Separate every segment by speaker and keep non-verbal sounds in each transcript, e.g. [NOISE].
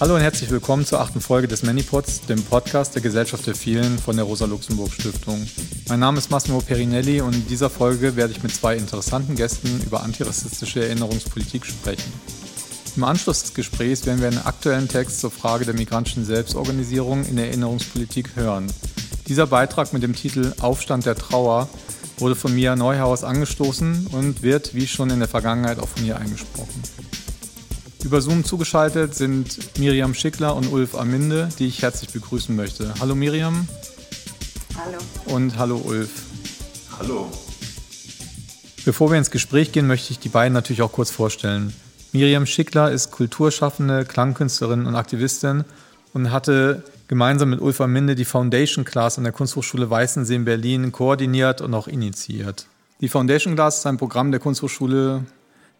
Speaker 1: Hallo und herzlich willkommen zur achten Folge des Manipods, dem Podcast der Gesellschaft der Vielen von der Rosa-Luxemburg-Stiftung. Mein Name ist Massimo Perinelli und in dieser Folge werde ich mit zwei interessanten Gästen über antirassistische Erinnerungspolitik sprechen. Im Anschluss des Gesprächs werden wir einen aktuellen Text zur Frage der migrantischen Selbstorganisierung in der Erinnerungspolitik hören. Dieser Beitrag mit dem Titel Aufstand der Trauer wurde von Mia Neuhaus angestoßen und wird, wie schon in der Vergangenheit, auch von ihr eingesprochen. Über Zoom zugeschaltet sind Miriam Schickler und Ulf Aminde, die ich herzlich begrüßen möchte. Hallo Miriam.
Speaker 2: Hallo.
Speaker 1: Und hallo Ulf.
Speaker 3: Hallo.
Speaker 1: Bevor wir ins Gespräch gehen, möchte ich die beiden natürlich auch kurz vorstellen. Miriam Schickler ist Kulturschaffende, Klangkünstlerin und Aktivistin und hatte gemeinsam mit Ulf Aminde die Foundation Class an der Kunsthochschule Weißensee in Berlin koordiniert und auch initiiert. Die Foundation Class ist ein Programm der Kunsthochschule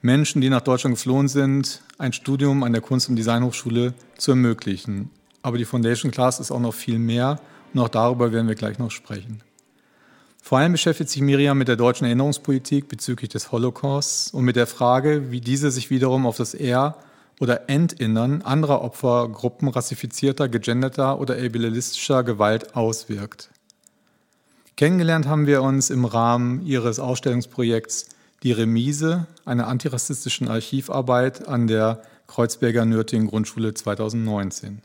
Speaker 1: Menschen, die nach Deutschland geflohen sind, ein Studium an der Kunst- und Designhochschule zu ermöglichen. Aber die Foundation Class ist auch noch viel mehr und auch darüber werden wir gleich noch sprechen. Vor allem beschäftigt sich Miriam mit der deutschen Erinnerungspolitik bezüglich des Holocausts und mit der Frage, wie diese sich wiederum auf das Er- oder Entinnern anderer Opfergruppen rassifizierter, gegenderter oder ableistischer Gewalt auswirkt. Kennengelernt haben wir uns im Rahmen ihres Ausstellungsprojekts die Remise einer antirassistischen Archivarbeit an der Kreuzberger Nürtingen Grundschule 2019.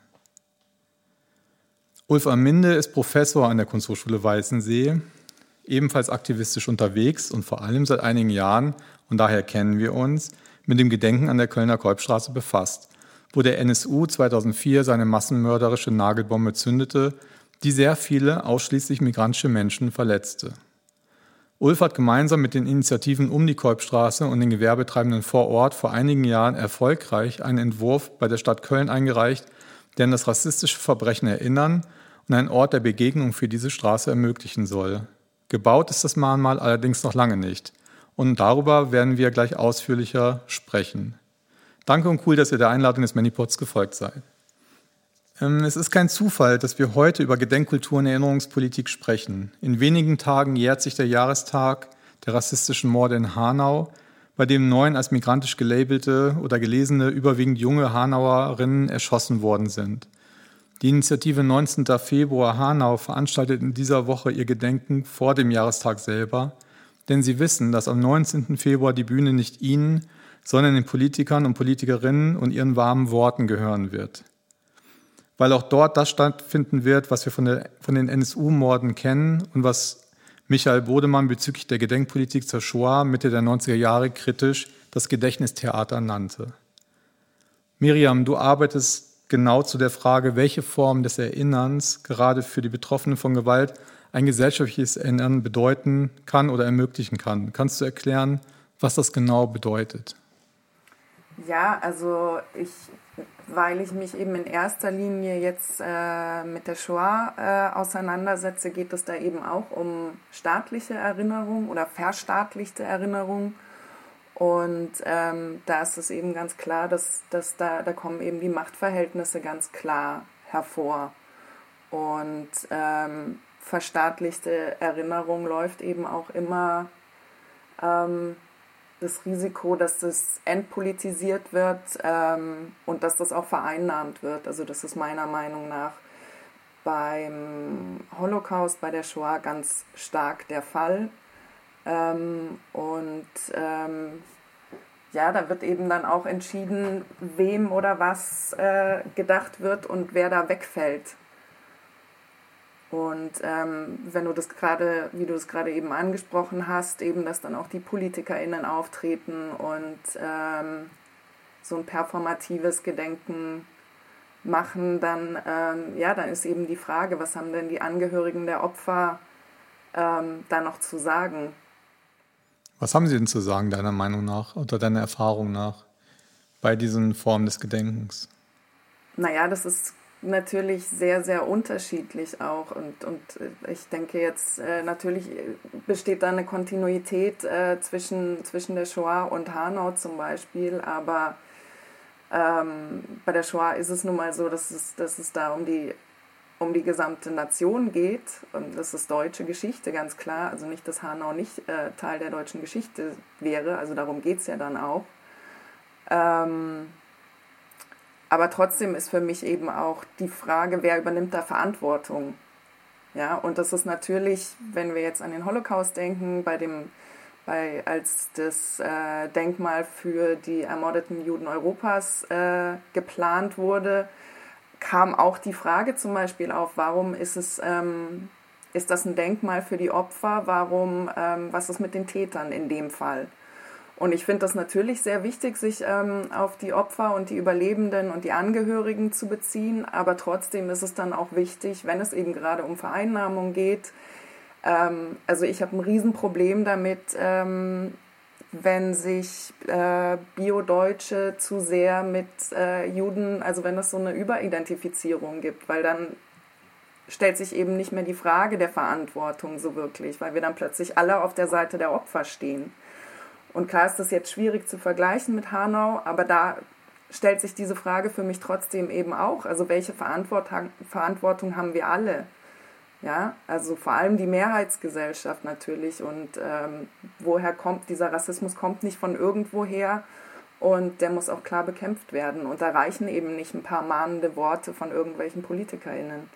Speaker 1: Ulf Aminde ist Professor an der Kunsthochschule Weißensee, ebenfalls aktivistisch unterwegs und vor allem seit einigen Jahren, und daher kennen wir uns, mit dem Gedenken an der Kölner Kolbstraße befasst, wo der NSU 2004 seine massenmörderische Nagelbombe zündete, die sehr viele ausschließlich migrantische Menschen verletzte. Ulf hat gemeinsam mit den Initiativen um die Kolbstraße und den Gewerbetreibenden vor Ort vor einigen Jahren erfolgreich einen Entwurf bei der Stadt Köln eingereicht, der an das rassistische Verbrechen erinnern und einen Ort der Begegnung für diese Straße ermöglichen soll. Gebaut ist das Mahnmal allerdings noch lange nicht. Und darüber werden wir gleich ausführlicher sprechen. Danke und cool, dass ihr der Einladung des Manipods gefolgt seid. Ähm, es ist kein Zufall, dass wir heute über Gedenkkultur und Erinnerungspolitik sprechen. In wenigen Tagen jährt sich der Jahrestag der rassistischen Morde in Hanau, bei dem neun als migrantisch gelabelte oder gelesene, überwiegend junge Hanauerinnen erschossen worden sind. Die Initiative 19. Februar Hanau veranstaltet in dieser Woche ihr Gedenken vor dem Jahrestag selber, denn sie wissen, dass am 19. Februar die Bühne nicht ihnen, sondern den Politikern und Politikerinnen und ihren warmen Worten gehören wird weil auch dort das stattfinden wird, was wir von, der, von den NSU-Morden kennen und was Michael Bodemann bezüglich der Gedenkpolitik zur Shoah Mitte der 90er Jahre kritisch das Gedächtnistheater nannte. Miriam, du arbeitest genau zu der Frage, welche Form des Erinnerns gerade für die Betroffenen von Gewalt ein gesellschaftliches Erinnern bedeuten kann oder ermöglichen kann. Kannst du erklären, was das genau bedeutet?
Speaker 2: Ja, also ich weil ich mich eben in erster Linie jetzt äh, mit der Shoah äh, auseinandersetze, geht es da eben auch um staatliche Erinnerung oder verstaatlichte Erinnerung. Und ähm, da ist es eben ganz klar, dass, dass da, da kommen eben die Machtverhältnisse ganz klar hervor. Und ähm, verstaatlichte Erinnerung läuft eben auch immer ähm, das Risiko, dass das entpolitisiert wird ähm, und dass das auch vereinnahmt wird. Also das ist meiner Meinung nach beim Holocaust, bei der Shoah ganz stark der Fall. Ähm, und ähm, ja, da wird eben dann auch entschieden, wem oder was äh, gedacht wird und wer da wegfällt. Und ähm, wenn du das gerade, wie du es gerade eben angesprochen hast, eben, dass dann auch die PolitikerInnen auftreten und ähm, so ein performatives Gedenken machen, dann, ähm, ja, dann ist eben die Frage, was haben denn die Angehörigen der Opfer ähm, da noch zu sagen?
Speaker 1: Was haben sie denn zu sagen, deiner Meinung nach oder deiner Erfahrung nach bei diesen Formen des Gedenkens?
Speaker 2: Naja, das ist natürlich sehr, sehr unterschiedlich auch. Und, und äh, ich denke jetzt, äh, natürlich besteht da eine Kontinuität äh, zwischen, zwischen der Shoah und Hanau zum Beispiel, aber ähm, bei der Shoah ist es nun mal so, dass es, dass es da um die, um die gesamte Nation geht. Und das ist deutsche Geschichte, ganz klar. Also nicht, dass Hanau nicht äh, Teil der deutschen Geschichte wäre, also darum geht es ja dann auch. Ähm, aber trotzdem ist für mich eben auch die Frage, wer übernimmt da Verantwortung? Ja, und das ist natürlich, wenn wir jetzt an den Holocaust denken, bei dem, bei, als das äh, Denkmal für die ermordeten Juden Europas äh, geplant wurde, kam auch die Frage zum Beispiel auf, warum ist es, ähm, ist das ein Denkmal für die Opfer? Warum, ähm, was ist mit den Tätern in dem Fall? Und ich finde das natürlich sehr wichtig, sich ähm, auf die Opfer und die Überlebenden und die Angehörigen zu beziehen. Aber trotzdem ist es dann auch wichtig, wenn es eben gerade um Vereinnahmung geht. Ähm, also ich habe ein Riesenproblem damit, ähm, wenn sich äh, Bio-Deutsche zu sehr mit äh, Juden, also wenn es so eine Überidentifizierung gibt, weil dann stellt sich eben nicht mehr die Frage der Verantwortung so wirklich, weil wir dann plötzlich alle auf der Seite der Opfer stehen. Und klar ist das jetzt schwierig zu vergleichen mit Hanau, aber da stellt sich diese Frage für mich trotzdem eben auch. Also welche Verantwortung, haben wir alle? Ja, also vor allem die Mehrheitsgesellschaft natürlich. Und ähm, woher kommt dieser Rassismus? Kommt nicht von irgendwoher und der muss auch klar bekämpft werden. Und da reichen eben nicht ein paar mahnende Worte von irgendwelchen PolitikerInnen.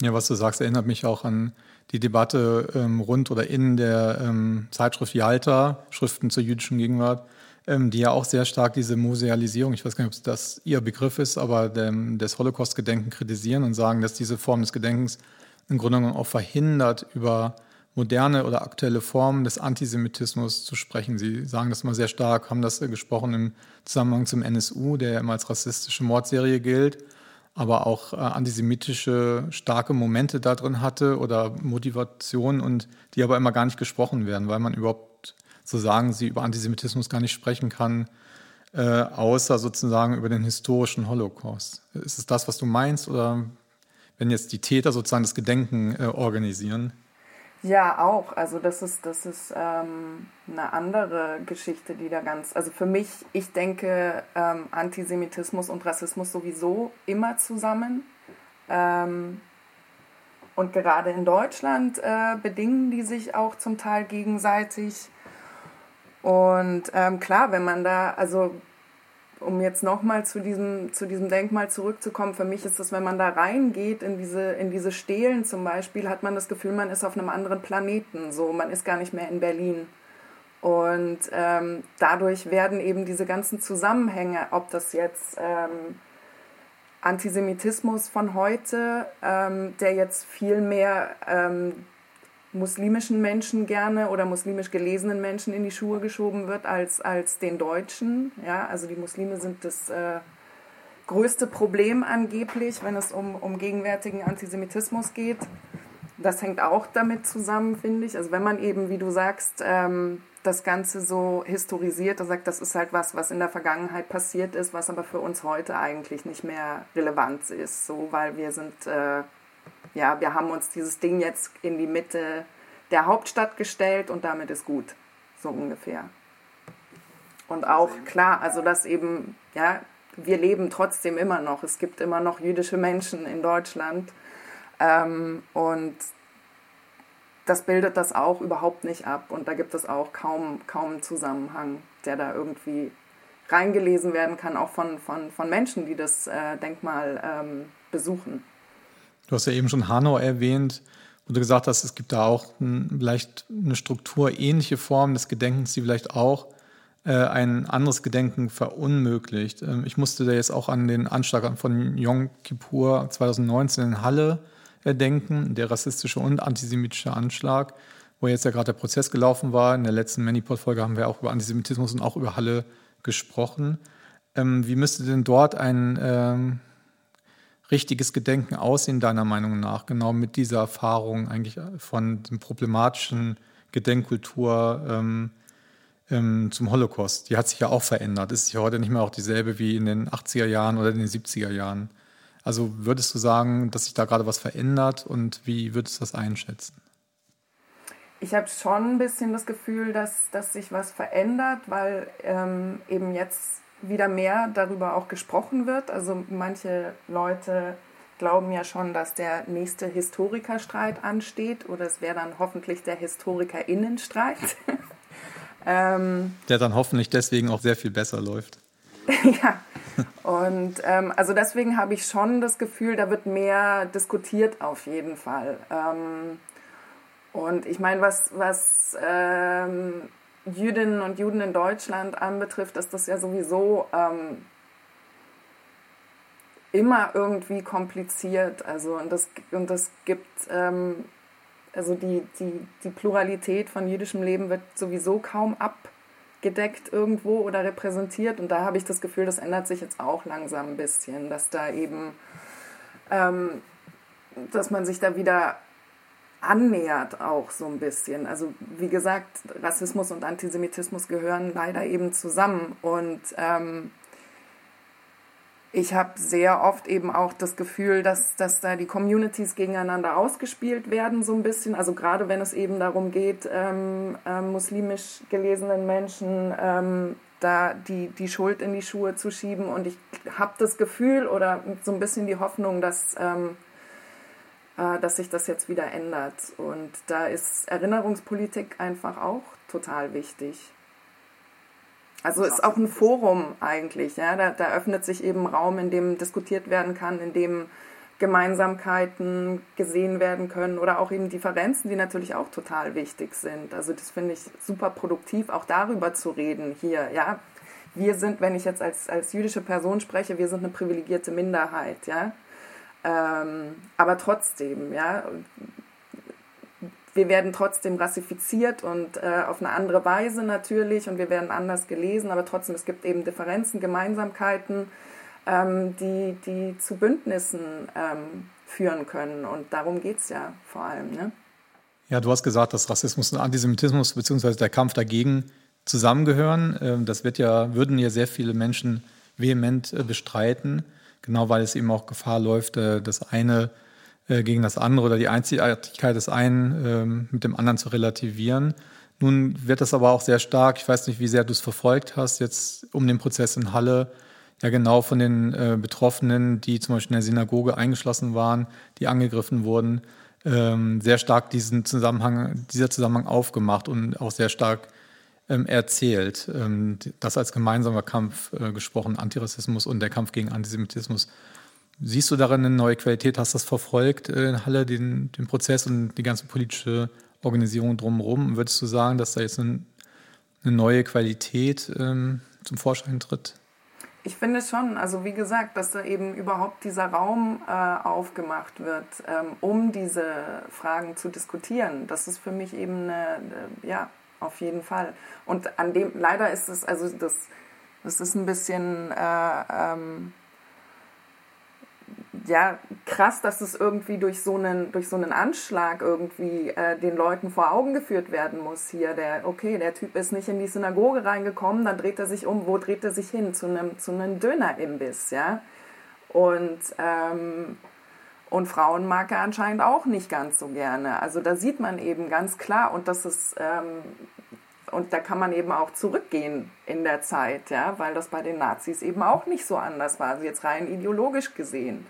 Speaker 1: Ja, was du sagst, erinnert mich auch an die Debatte ähm, rund oder in der ähm, Zeitschrift Yalta, Schriften zur jüdischen Gegenwart, ähm, die ja auch sehr stark diese Musealisierung, ich weiß gar nicht, ob das ihr Begriff ist, aber dem, des Holocaust-Gedenken kritisieren und sagen, dass diese Form des Gedenkens im Grunde genommen auch verhindert, über moderne oder aktuelle Formen des Antisemitismus zu sprechen. Sie sagen das mal sehr stark, haben das gesprochen im Zusammenhang zum NSU, der ja immer als rassistische Mordserie gilt aber auch äh, antisemitische starke Momente da drin hatte oder Motivationen und die aber immer gar nicht gesprochen werden, weil man überhaupt, so sagen sie, über Antisemitismus gar nicht sprechen kann, äh, außer sozusagen über den historischen Holocaust. Ist es das, was du meinst oder wenn jetzt die Täter sozusagen das Gedenken äh, organisieren?
Speaker 2: Ja, auch. Also das ist, das ist ähm, eine andere Geschichte, die da ganz. Also für mich, ich denke ähm, Antisemitismus und Rassismus sowieso immer zusammen. Ähm, und gerade in Deutschland äh, bedingen die sich auch zum Teil gegenseitig. Und ähm, klar, wenn man da, also um jetzt nochmal zu diesem, zu diesem Denkmal zurückzukommen, für mich ist das, wenn man da reingeht in diese, in diese Stelen zum Beispiel, hat man das Gefühl, man ist auf einem anderen Planeten. So, man ist gar nicht mehr in Berlin. Und ähm, dadurch werden eben diese ganzen Zusammenhänge, ob das jetzt ähm, Antisemitismus von heute, ähm, der jetzt viel mehr ähm, muslimischen Menschen gerne oder muslimisch gelesenen Menschen in die Schuhe geschoben wird als, als den Deutschen. Ja, also die Muslime sind das äh, größte Problem angeblich, wenn es um, um gegenwärtigen Antisemitismus geht. Das hängt auch damit zusammen, finde ich. Also wenn man eben, wie du sagst, ähm, das Ganze so historisiert und sagt, das ist halt was, was in der Vergangenheit passiert ist, was aber für uns heute eigentlich nicht mehr relevant ist, so weil wir sind äh, ja, wir haben uns dieses Ding jetzt in die Mitte der Hauptstadt gestellt und damit ist gut, so ungefähr. Und auch klar, also dass eben, ja, wir leben trotzdem immer noch. Es gibt immer noch jüdische Menschen in Deutschland. Ähm, und das bildet das auch überhaupt nicht ab. Und da gibt es auch kaum, kaum einen Zusammenhang, der da irgendwie reingelesen werden kann, auch von, von, von Menschen, die das äh, Denkmal ähm, besuchen.
Speaker 1: Du hast ja eben schon Hanau erwähnt, wo du gesagt hast, es gibt da auch ein, vielleicht eine strukturähnliche Form des Gedenkens, die vielleicht auch äh, ein anderes Gedenken verunmöglicht. Ähm, ich musste da jetzt auch an den Anschlag von Yom Kippur 2019 in Halle äh, denken, der rassistische und antisemitische Anschlag, wo jetzt ja gerade der Prozess gelaufen war. In der letzten Manipod-Folge haben wir auch über Antisemitismus und auch über Halle gesprochen. Ähm, wie müsste denn dort ein ähm, richtiges Gedenken aussehen, deiner Meinung nach, genau mit dieser Erfahrung eigentlich von dem problematischen Gedenkkultur ähm, ähm, zum Holocaust? Die hat sich ja auch verändert. Ist ja heute nicht mehr auch dieselbe wie in den 80er Jahren oder in den 70er Jahren. Also würdest du sagen, dass sich da gerade was verändert und wie würdest du das einschätzen?
Speaker 2: Ich habe schon ein bisschen das Gefühl, dass, dass sich was verändert, weil ähm, eben jetzt wieder mehr darüber auch gesprochen wird. Also manche Leute glauben ja schon, dass der nächste Historikerstreit ansteht oder es wäre dann hoffentlich der Historikerinnenstreit. [LAUGHS]
Speaker 1: ähm, der dann hoffentlich deswegen auch sehr viel besser läuft. [LAUGHS]
Speaker 2: ja, Und ähm, also deswegen habe ich schon das Gefühl, da wird mehr diskutiert auf jeden Fall. Ähm, und ich meine, was, was ähm, Jüdinnen und Juden in Deutschland anbetrifft, ist das ja sowieso ähm, immer irgendwie kompliziert. Also und das, und das gibt, ähm, also die, die, die Pluralität von jüdischem Leben wird sowieso kaum abgedeckt irgendwo oder repräsentiert. Und da habe ich das Gefühl, das ändert sich jetzt auch langsam ein bisschen, dass da eben, ähm, dass man sich da wieder annähert auch so ein bisschen. Also wie gesagt, Rassismus und Antisemitismus gehören leider eben zusammen. Und ähm, ich habe sehr oft eben auch das Gefühl, dass, dass da die Communities gegeneinander ausgespielt werden, so ein bisschen. Also gerade wenn es eben darum geht, ähm, äh, muslimisch gelesenen Menschen ähm, da die, die Schuld in die Schuhe zu schieben. Und ich habe das Gefühl oder so ein bisschen die Hoffnung, dass ähm, äh, dass sich das jetzt wieder ändert. Und da ist Erinnerungspolitik einfach auch total wichtig. Also ist auch ein Forum eigentlich. Ja? Da, da öffnet sich eben Raum, in dem diskutiert werden kann, in dem Gemeinsamkeiten gesehen werden können oder auch eben Differenzen, die natürlich auch total wichtig sind. Also das finde ich super produktiv, auch darüber zu reden hier. Ja, wir sind, wenn ich jetzt als, als jüdische Person spreche, wir sind eine privilegierte Minderheit. Ja, ähm, aber trotzdem, ja, wir werden trotzdem rassifiziert und äh, auf eine andere Weise natürlich und wir werden anders gelesen, aber trotzdem, es gibt eben Differenzen, Gemeinsamkeiten, ähm, die, die zu Bündnissen ähm, führen können und darum geht es ja vor allem. Ne?
Speaker 1: Ja, du hast gesagt, dass Rassismus und Antisemitismus bzw. der Kampf dagegen zusammengehören. Ähm, das wird ja, würden ja sehr viele Menschen vehement äh, bestreiten genau weil es eben auch Gefahr läuft, äh, das eine äh, gegen das andere oder die Einzigartigkeit des einen ähm, mit dem anderen zu relativieren. Nun wird das aber auch sehr stark, ich weiß nicht, wie sehr du es verfolgt hast, jetzt um den Prozess in Halle, ja genau von den äh, Betroffenen, die zum Beispiel in der Synagoge eingeschlossen waren, die angegriffen wurden, ähm, sehr stark diesen Zusammenhang, dieser Zusammenhang aufgemacht und auch sehr stark erzählt. Ähm, das als gemeinsamer Kampf äh, gesprochen, Antirassismus und der Kampf gegen Antisemitismus. Siehst du darin eine neue Qualität? Hast du das verfolgt äh, in Halle, den, den Prozess und die ganze politische Organisation drumherum? Würdest du sagen, dass da jetzt eine, eine neue Qualität ähm, zum Vorschein tritt?
Speaker 2: Ich finde schon, also wie gesagt, dass da eben überhaupt dieser Raum äh, aufgemacht wird, ähm, um diese Fragen zu diskutieren. Das ist für mich eben eine, eine ja, auf jeden Fall. Und an dem, leider ist es, also das, das ist ein bisschen, äh, ähm, ja, krass, dass es irgendwie durch so einen, durch so einen Anschlag irgendwie äh, den Leuten vor Augen geführt werden muss hier. Der, okay, der Typ ist nicht in die Synagoge reingekommen, dann dreht er sich um, wo dreht er sich hin? Zu einem, zu einem Dönerimbiss, ja. Und ähm, und Frauen mag er anscheinend auch nicht ganz so gerne. Also da sieht man eben ganz klar, und das ist, ähm, und da kann man eben auch zurückgehen in der Zeit, ja, weil das bei den Nazis eben auch nicht so anders war, also jetzt rein ideologisch gesehen.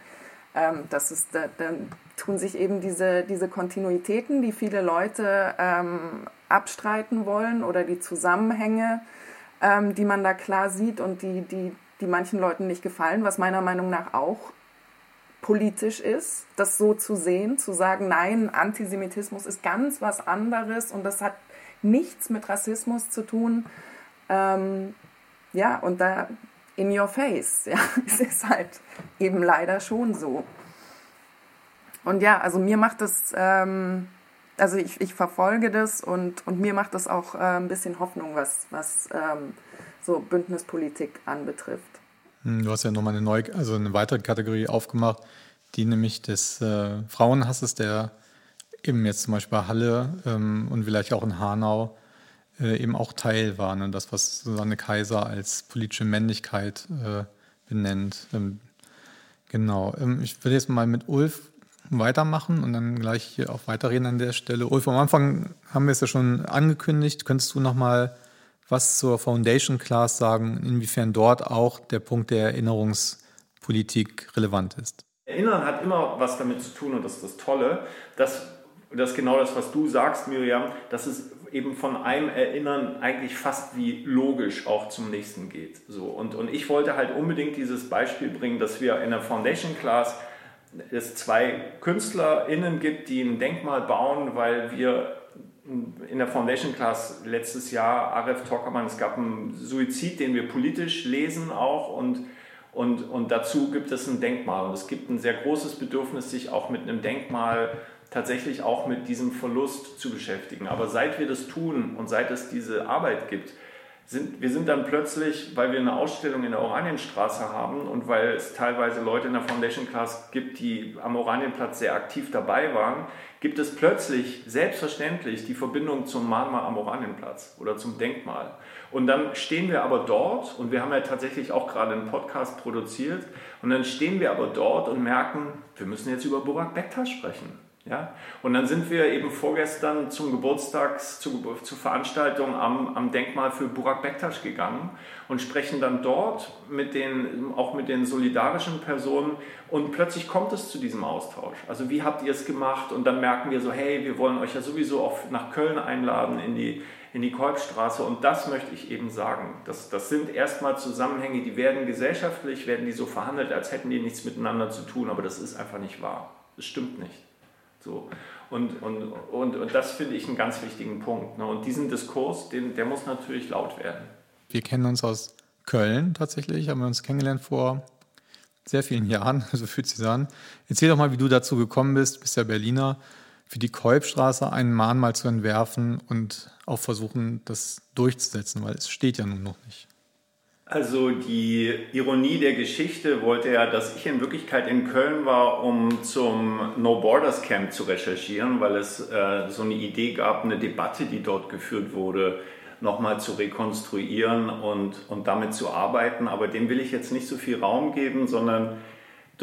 Speaker 2: Ähm, das ist, da, dann tun sich eben diese, diese Kontinuitäten, die viele Leute ähm, abstreiten wollen oder die Zusammenhänge, ähm, die man da klar sieht und die, die, die manchen Leuten nicht gefallen, was meiner Meinung nach auch politisch ist, das so zu sehen, zu sagen, nein, Antisemitismus ist ganz was anderes und das hat nichts mit Rassismus zu tun. Ähm, ja, und da in your face, ja, [LAUGHS] es ist halt eben leider schon so. Und ja, also mir macht das, ähm, also ich, ich verfolge das und, und mir macht das auch äh, ein bisschen Hoffnung, was, was ähm, so Bündnispolitik anbetrifft.
Speaker 1: Hm, du hast ja nochmal eine neue, also eine weitere Kategorie aufgemacht, die nämlich des äh, Frauenhasses, der eben jetzt zum Beispiel bei Halle ähm, und vielleicht auch in Hanau äh, eben auch Teil war. Ne? Das, was Susanne Kaiser als politische Männlichkeit äh, benennt. Ähm, genau. Ähm, ich will jetzt mal mit Ulf weitermachen und dann gleich hier auch weiterreden an der Stelle. Ulf, am Anfang haben wir es ja schon angekündigt. Könntest du noch mal was zur Foundation Class sagen, inwiefern dort auch der Punkt der Erinnerungspolitik relevant ist?
Speaker 3: Erinnern hat immer was damit zu tun und das ist das Tolle, dass das genau das, was du sagst, Miriam, dass es eben von einem Erinnern eigentlich fast wie logisch auch zum nächsten geht. So, und, und ich wollte halt unbedingt dieses Beispiel bringen, dass wir in der Foundation Class es zwei KünstlerInnen gibt, die ein Denkmal bauen, weil wir in der Foundation Class letztes Jahr, Aref Tockermann, es gab einen Suizid, den wir politisch lesen auch und, und, und dazu gibt es ein Denkmal. Und es gibt ein sehr großes Bedürfnis, sich auch mit einem Denkmal tatsächlich auch mit diesem Verlust zu beschäftigen. Aber seit wir das tun und seit es diese Arbeit gibt, sind, wir sind dann plötzlich, weil wir eine Ausstellung in der Oranienstraße haben und weil es teilweise Leute in der Foundation Class gibt, die am Oranienplatz sehr aktiv dabei waren, gibt es plötzlich selbstverständlich die Verbindung zum Mahnmal am Oranienplatz oder zum Denkmal. Und dann stehen wir aber dort und wir haben ja tatsächlich auch gerade einen Podcast produziert und dann stehen wir aber dort und merken, wir müssen jetzt über Burak Bektas sprechen. Ja? Und dann sind wir eben vorgestern zum Geburtstags, zu, zur Veranstaltung am, am Denkmal für Burak Bektasch gegangen und sprechen dann dort mit den, auch mit den solidarischen Personen und plötzlich kommt es zu diesem Austausch. Also wie habt ihr es gemacht? Und dann merken wir so, hey, wir wollen euch ja sowieso auch nach Köln einladen in die, in die Kolbstraße und das möchte ich eben sagen. Das, das sind erstmal Zusammenhänge, die werden gesellschaftlich, werden die so verhandelt, als hätten die nichts miteinander zu tun, aber das ist einfach nicht wahr. Das stimmt nicht. So. Und, und, und, und das finde ich einen ganz wichtigen Punkt. Ne? Und diesen Diskurs, den, der muss natürlich laut werden.
Speaker 1: Wir kennen uns aus Köln tatsächlich, haben wir uns kennengelernt vor sehr vielen Jahren, [LAUGHS] so fühlt sich an. Erzähl doch mal, wie du dazu gekommen bist, bist ja Berliner, für die Kolbstraße ein Mahnmal zu entwerfen und auch versuchen, das durchzusetzen, weil es steht ja nun noch nicht.
Speaker 3: Also die Ironie der Geschichte wollte ja, dass ich in Wirklichkeit in Köln war, um zum No Borders Camp zu recherchieren, weil es äh, so eine Idee gab, eine Debatte, die dort geführt wurde, nochmal zu rekonstruieren und, und damit zu arbeiten. Aber dem will ich jetzt nicht so viel Raum geben, sondern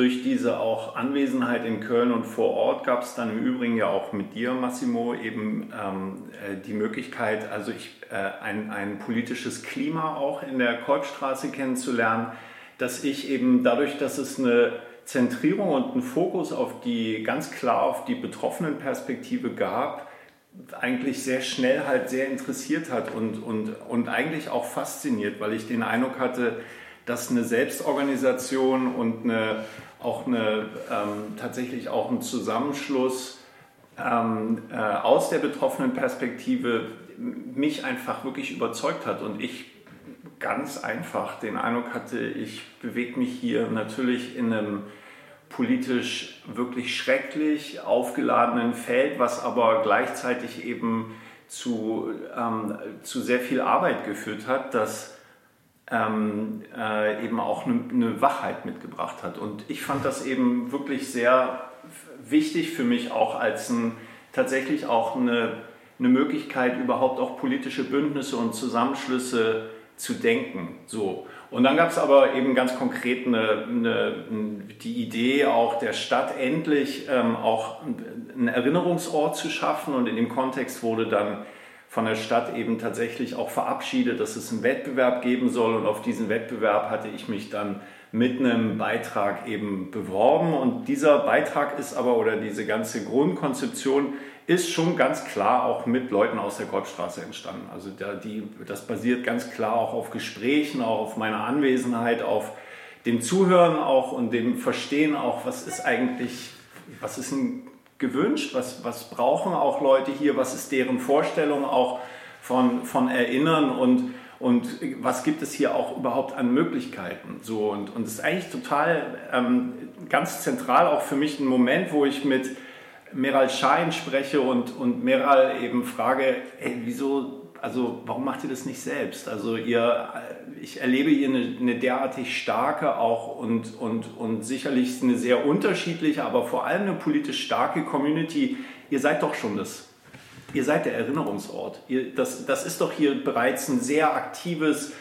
Speaker 3: durch diese auch Anwesenheit in Köln und vor Ort gab es dann im Übrigen ja auch mit dir, Massimo, eben ähm, äh, die Möglichkeit, also ich, äh, ein, ein politisches Klima auch in der Kolbstraße kennenzulernen, dass ich eben dadurch, dass es eine Zentrierung und einen Fokus auf die, ganz klar auf die betroffenen Perspektive gab, eigentlich sehr schnell halt sehr interessiert hat und, und, und eigentlich auch fasziniert, weil ich den Eindruck hatte, dass eine Selbstorganisation und eine, auch eine, ähm, tatsächlich auch ein Zusammenschluss ähm, äh, aus der betroffenen Perspektive mich einfach wirklich überzeugt hat. Und ich ganz einfach den Eindruck hatte, ich bewege mich hier natürlich in einem politisch wirklich schrecklich aufgeladenen Feld, was aber gleichzeitig eben zu, ähm, zu sehr viel Arbeit geführt hat, dass ähm, äh, eben auch eine, eine, Wachheit mitgebracht hat. Und ich fand das eben wirklich sehr wichtig für mich auch als ein, tatsächlich auch eine, eine Möglichkeit, überhaupt auch politische Bündnisse und Zusammenschlüsse zu denken. So. Und dann gab es aber eben ganz konkret eine, eine, die Idee auch der Stadt endlich ähm, auch einen Erinnerungsort zu schaffen und in dem Kontext wurde dann von der Stadt eben tatsächlich auch verabschiedet, dass es einen Wettbewerb geben soll. Und auf diesen Wettbewerb hatte ich mich dann mit einem Beitrag eben beworben. Und dieser Beitrag ist aber, oder diese ganze Grundkonzeption ist schon ganz klar auch mit Leuten aus der Kolbstraße entstanden. Also da, die, das basiert ganz klar auch auf Gesprächen, auch auf meiner Anwesenheit, auf dem Zuhören auch und dem Verstehen auch, was ist eigentlich, was ist ein gewünscht? Was, was brauchen auch Leute hier? Was ist deren Vorstellung auch von, von Erinnern und, und was gibt es hier auch überhaupt an Möglichkeiten? So, und, und ist eigentlich total ähm, ganz zentral auch für mich ein Moment, wo ich mit Meral Schein spreche und, und Meral eben frage, ey, wieso also warum macht ihr das nicht selbst? Also ihr, ich erlebe hier eine, eine, derartig starke auch und, und, und sicherlich eine sehr unterschiedliche, aber vor allem eine politisch starke Community. Ihr seid doch schon das. Ihr seid der Erinnerungsort. Ihr, das, das ist doch hier bereits ein sehr aktives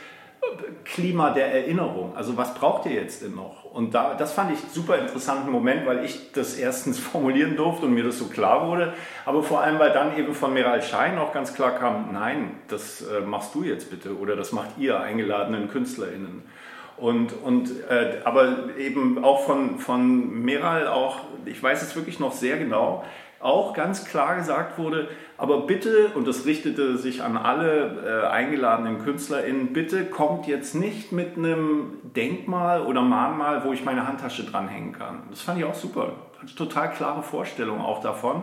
Speaker 3: Klima der Erinnerung. Also was braucht ihr jetzt denn noch? Und da, das fand ich super interessanten Moment, weil ich das erstens [LAUGHS] formulieren durfte und mir das so klar wurde, aber vor allem, weil dann eben von Meral Schein auch ganz klar kam, nein, das äh, machst du jetzt bitte oder das macht ihr eingeladenen KünstlerInnen. Und, und, äh, aber eben auch von, von Meral auch, ich weiß es wirklich noch sehr genau, auch ganz klar gesagt wurde, Aber bitte, und das richtete sich an alle äh, eingeladenen KünstlerInnen, bitte kommt jetzt nicht mit einem Denkmal oder Mahnmal, wo ich meine Handtasche dranhängen kann. Das fand ich auch super. Total klare Vorstellung auch davon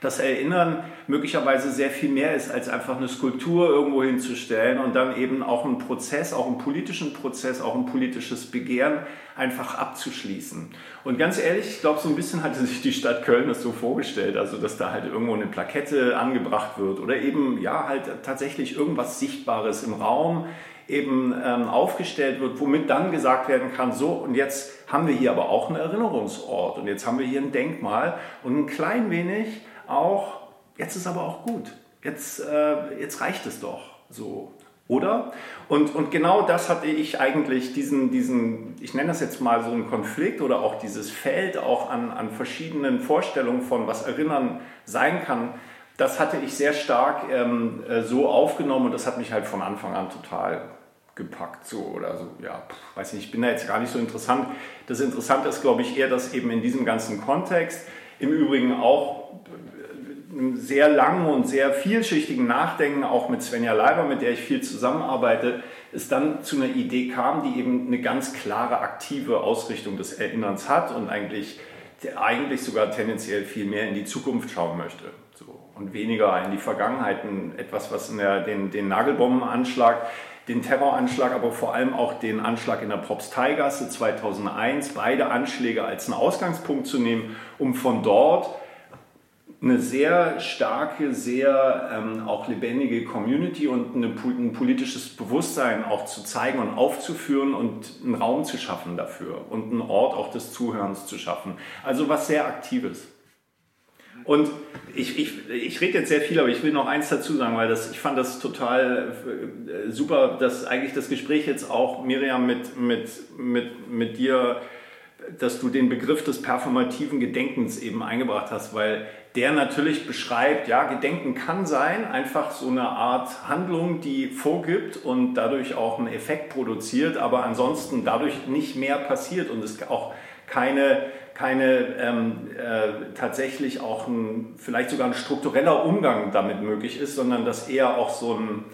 Speaker 3: das Erinnern möglicherweise sehr viel mehr ist, als einfach eine Skulptur irgendwo hinzustellen und dann eben auch einen Prozess, auch einen politischen Prozess, auch ein politisches Begehren einfach abzuschließen. Und ganz ehrlich, ich glaube, so ein bisschen hatte sich die Stadt Köln das so vorgestellt, also dass da halt irgendwo eine Plakette angebracht wird oder eben ja halt tatsächlich irgendwas Sichtbares im Raum eben ähm, aufgestellt wird, womit dann gesagt werden kann, so und jetzt haben wir hier aber auch einen Erinnerungsort und jetzt haben wir hier ein Denkmal und ein klein wenig auch, jetzt ist aber auch gut, jetzt, äh, jetzt reicht es doch so. Oder? Und, und genau das hatte ich eigentlich, diesen, diesen, ich nenne das jetzt mal so einen Konflikt oder auch dieses Feld auch an, an verschiedenen Vorstellungen von, was Erinnern sein kann, das hatte ich sehr stark ähm, äh, so aufgenommen und das hat mich halt von Anfang an total gepackt. So oder so, ja, weiß nicht, ich bin da jetzt gar nicht so interessant. Das Interessante ist, glaube ich, eher, dass eben in diesem ganzen Kontext, im Übrigen auch einem sehr langen und sehr vielschichtigen Nachdenken, auch mit Svenja Leiber, mit der ich viel zusammenarbeite, es dann zu einer Idee kam, die eben eine ganz klare aktive Ausrichtung des Erinnerns hat und eigentlich, eigentlich sogar tendenziell viel mehr in die Zukunft schauen möchte. So, und weniger in die Vergangenheit. Etwas, was der, den, den Nagelbombenanschlag den Terroranschlag, aber vor allem auch den Anschlag in der Propsteigasse 2001, beide Anschläge als einen Ausgangspunkt zu nehmen, um von dort eine sehr starke, sehr ähm, auch lebendige Community und eine, ein politisches Bewusstsein auch zu zeigen und aufzuführen und einen Raum zu schaffen dafür und einen Ort auch des Zuhörens zu schaffen. Also was sehr Aktives. Und ich, ich, ich rede jetzt sehr viel, aber ich will noch eins dazu sagen, weil das, ich fand das total äh, super, dass eigentlich das Gespräch jetzt auch, Miriam, mit, mit, mit, mit dir dass du den Begriff des performativen Gedenkens eben eingebracht hast, weil der natürlich beschreibt, ja, Gedenken kann sein, einfach so eine Art Handlung, die vorgibt und dadurch auch einen Effekt produziert, aber ansonsten dadurch nicht mehr passiert und es auch keine, keine ähm, äh, tatsächlich auch ein, vielleicht sogar ein struktureller Umgang damit möglich ist, sondern dass eher auch so ein,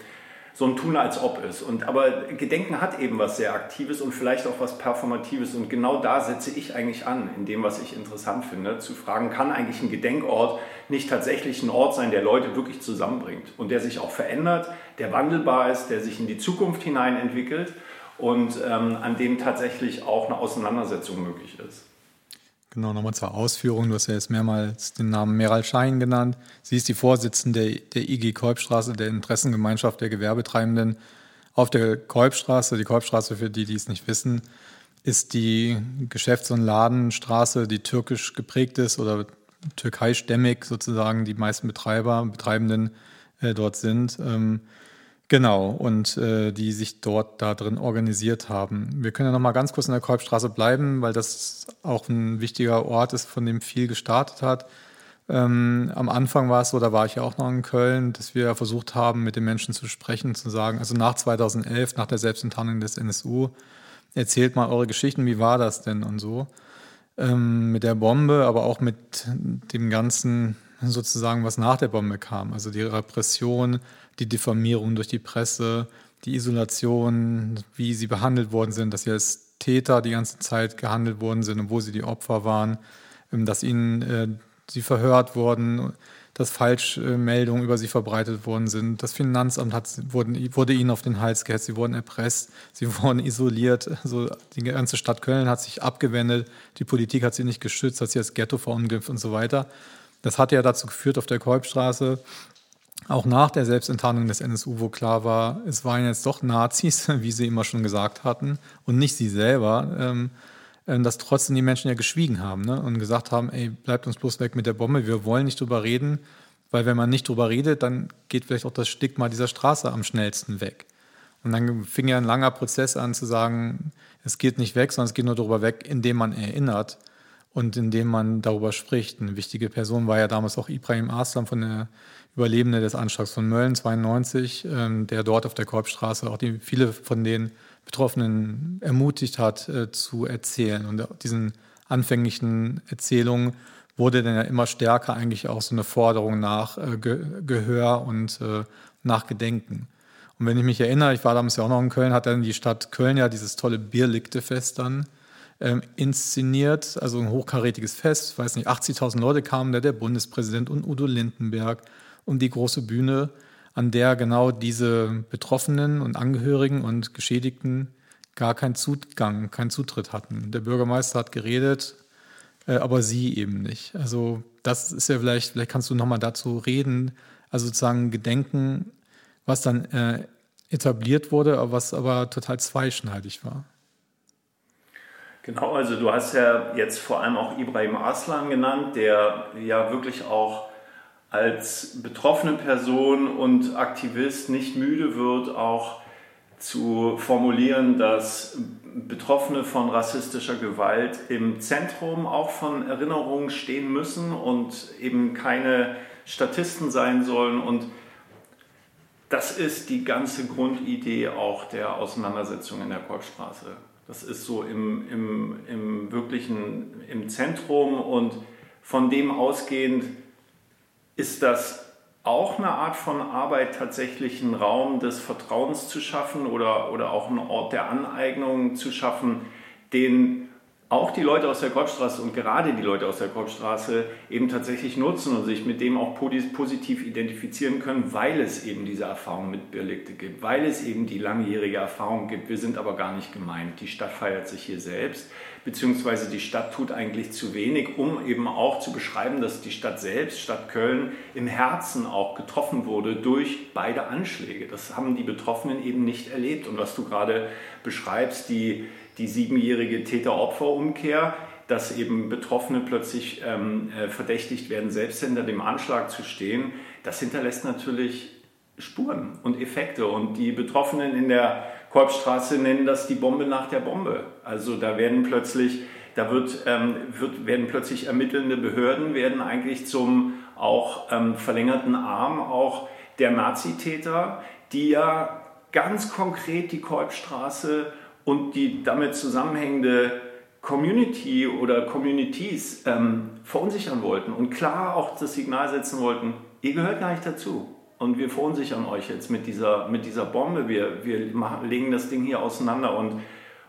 Speaker 3: so ein Tun als ob ist. Und, aber Gedenken hat eben was sehr Aktives und vielleicht auch was Performatives. Und genau da setze ich eigentlich an, in dem, was ich interessant finde, zu fragen, kann eigentlich ein Gedenkort nicht tatsächlich ein Ort sein, der Leute wirklich zusammenbringt und der sich auch verändert, der wandelbar ist, der sich in die Zukunft hinein entwickelt und ähm, an dem tatsächlich auch eine Auseinandersetzung möglich ist.
Speaker 1: Genau, nochmal zur Ausführung. Du hast ja jetzt mehrmals den Namen Meral Schein genannt. Sie ist die Vorsitzende der IG Kolbstraße, der Interessengemeinschaft der Gewerbetreibenden. Auf der Kolbstraße, die Kolbstraße, für die, die es nicht wissen, ist die Geschäfts- und Ladenstraße, die türkisch geprägt ist oder türkeistämmig sozusagen die meisten Betreiber, Betreibenden äh, dort sind. Ähm, Genau, und äh, die sich dort da drin organisiert haben. Wir können ja noch mal ganz kurz in der Kolbstraße bleiben, weil das auch ein wichtiger Ort ist, von dem viel gestartet hat. Ähm, am Anfang war es so, da war ich ja auch noch in Köln, dass wir versucht haben, mit den Menschen zu sprechen, zu sagen, also nach 2011, nach der Selbstenttarnung des NSU, erzählt mal eure Geschichten, wie war das denn und so. Ähm, mit der Bombe, aber auch mit dem Ganzen sozusagen, was nach der Bombe kam. Also die Repression, die Diffamierung durch die Presse, die Isolation, wie sie behandelt worden sind, dass sie als Täter die ganze Zeit gehandelt worden sind und wo sie die Opfer waren, ähm, dass ihnen äh, sie verhört wurden, dass Falschmeldungen über sie verbreitet worden sind. Das Finanzamt hat, wurden, wurde ihnen auf den Hals gehetzt, sie wurden erpresst, sie [LAUGHS] wurden isoliert. Also die ganze Stadt Köln hat sich abgewendet, die Politik hat sie nicht geschützt, hat sie als Ghetto verunglimpft und so weiter. Das hat ja dazu geführt auf der Kolbstraße, auch nach der Selbstenttarnung des NSU, wo klar war, es waren jetzt doch Nazis, [LAUGHS] wie sie immer schon gesagt hatten, und nicht sie selber, ähm, ähm, dass trotzdem die Menschen ja geschwiegen haben ne? und gesagt haben, ey, bleibt uns bloß weg mit der Bombe, wir wollen nicht drüber reden, weil wenn man nicht drüber redet, dann geht vielleicht auch das Stigma dieser Straße am schnellsten weg. Und dann fing ja ein langer Prozess an zu sagen, es geht nicht weg, sondern es geht nur darüber weg, indem man erinnert und indem man darüber spricht. Eine wichtige Person war ja damals auch Ibrahim Aslam von der Überlebende des Anschlags von Mölln 92, ähm, der dort auf der Kolbstraße auch die, viele von den Betroffenen ermutigt hat, äh, zu erzählen. Und diesen anfänglichen Erzählungen wurde dann ja immer stärker eigentlich auch so eine Forderung nach äh, Ge Gehör und äh, nach Gedenken. Und wenn ich mich erinnere, ich war damals ja auch noch in Köln, hat dann die Stadt Köln ja dieses tolle Bierlichte-Fest dann ähm, inszeniert, also ein hochkarätiges Fest, weiß nicht, 80.000 Leute kamen da, der Bundespräsident und Udo Lindenberg um die große Bühne, an der genau diese Betroffenen und Angehörigen und Geschädigten gar keinen Zugang, keinen Zutritt hatten. Der Bürgermeister hat geredet, äh, aber sie eben nicht. Also das ist ja vielleicht, vielleicht kannst du nochmal dazu reden, also sozusagen Gedenken, was dann äh, etabliert wurde, was aber total zweischneidig war.
Speaker 3: Genau, also du hast ja jetzt vor allem auch Ibrahim Aslan genannt, der ja wirklich auch als betroffene Person und Aktivist nicht müde wird, auch zu formulieren, dass Betroffene von rassistischer Gewalt im Zentrum auch von Erinnerungen stehen müssen und eben keine Statisten sein sollen. Und das ist die ganze Grundidee auch der Auseinandersetzung in der Kolbstraße. Das ist so im, im, im wirklichen, im Zentrum und von dem ausgehend ist das auch eine Art von Arbeit, tatsächlich einen Raum des Vertrauens zu schaffen oder, oder auch einen Ort der Aneignung zu schaffen, den auch die Leute aus der Kolbstraße und gerade die Leute aus der Kolbstraße eben tatsächlich nutzen und sich mit dem auch positiv identifizieren können, weil es eben diese Erfahrung mit Birlikte gibt, weil es eben die langjährige Erfahrung gibt. Wir sind aber gar nicht gemeint. Die Stadt feiert sich hier selbst, beziehungsweise die Stadt tut eigentlich zu wenig, um eben auch zu beschreiben, dass die Stadt selbst, Stadt Köln, im Herzen auch getroffen wurde durch beide Anschläge. Das haben die Betroffenen eben nicht erlebt. Und was du gerade beschreibst, die die siebenjährige Täter-Opfer-Umkehr, dass eben Betroffene plötzlich ähm, äh, verdächtigt werden, selbst hinter dem Anschlag zu stehen, das hinterlässt natürlich Spuren und Effekte. Und die Betroffenen in der Kolbstraße nennen das die Bombe nach der Bombe. Also da werden plötzlich, da wird, ähm, wird, werden plötzlich ermittelnde Behörden, werden eigentlich zum auch ähm, verlängerten Arm auch der Nazitäter, die ja ganz konkret die Kolbstraße und die damit zusammenhängende Community oder Communities ähm, verunsichern wollten und klar auch das Signal setzen wollten, ihr gehört gar nicht dazu. Und wir verunsichern euch jetzt mit dieser, mit dieser Bombe. Wir, wir machen, legen das Ding hier auseinander. Und,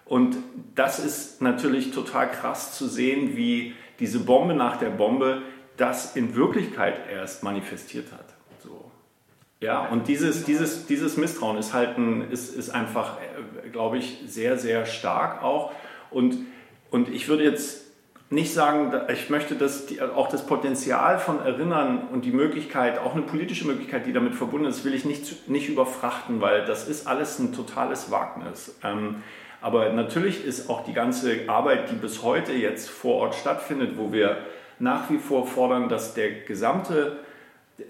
Speaker 3: und das ist natürlich total krass zu sehen, wie diese Bombe nach der Bombe das in Wirklichkeit erst manifestiert hat. Ja, und dieses, dieses, dieses Misstrauen ist halt ein, ist, ist einfach, äh, glaube ich, sehr, sehr stark auch. Und, und ich würde jetzt nicht sagen, ich möchte die, auch das Potenzial von Erinnern und die Möglichkeit, auch eine politische Möglichkeit, die damit verbunden ist, will ich nicht, nicht überfrachten, weil das ist alles ein totales Wagnis. Ähm, aber natürlich ist auch die ganze Arbeit, die bis heute jetzt vor Ort stattfindet, wo wir nach wie vor fordern, dass der gesamte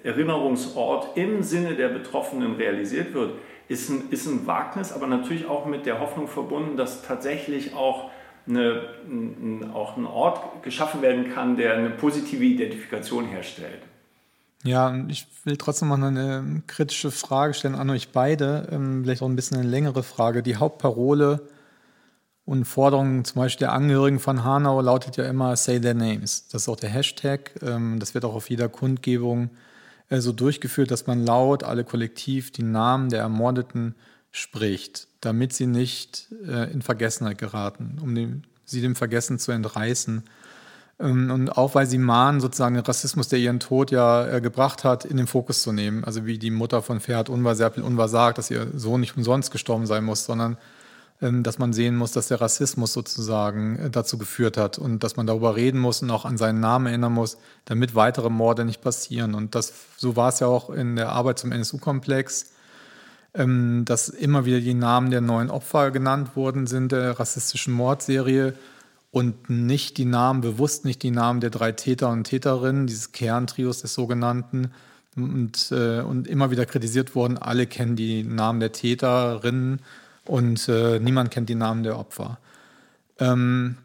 Speaker 3: Erinnerungsort im Sinne der Betroffenen realisiert wird, ist ein, ist ein Wagnis, aber natürlich auch mit der Hoffnung verbunden, dass tatsächlich auch, eine, ein, auch ein Ort geschaffen werden kann, der eine positive Identifikation herstellt.
Speaker 1: Ja, ich will trotzdem noch eine kritische Frage stellen an euch beide, ähm, vielleicht auch ein bisschen eine längere Frage. Die Hauptparole und Forderung zum Beispiel der Angehörigen von Hanau lautet ja immer Say Their Names. Das ist auch der Hashtag. Ähm, das wird auch auf jeder Kundgebung so durchgeführt, dass man laut, alle kollektiv die Namen der Ermordeten spricht, damit sie nicht äh, in Vergessenheit geraten, um dem, sie dem Vergessen zu entreißen. Ähm, und auch weil sie mahnen, sozusagen den Rassismus, der ihren Tod ja äh, gebracht hat, in den Fokus zu nehmen. Also wie die Mutter von Ferhat Unvar, Serpil Unvar sagt, dass ihr Sohn nicht umsonst gestorben sein muss, sondern dass man sehen muss, dass der Rassismus sozusagen äh, dazu geführt hat und dass man darüber reden muss und auch an seinen Namen erinnern muss, damit weitere Morde nicht passieren. Und das, so war es ja auch in der Arbeit zum NSU-Komplex, ähm, dass immer wieder die Namen der neuen Opfer genannt worden sind der rassistischen Mordserie und nicht die Namen, bewusst nicht die Namen der drei Täter und Täterinnen, dieses Kerntrios des sogenannten, und, äh, und immer wieder kritisiert worden, alle kennen die Namen der Täterinnen und äh, niemand kennt die Namen der Opfer. Ähm,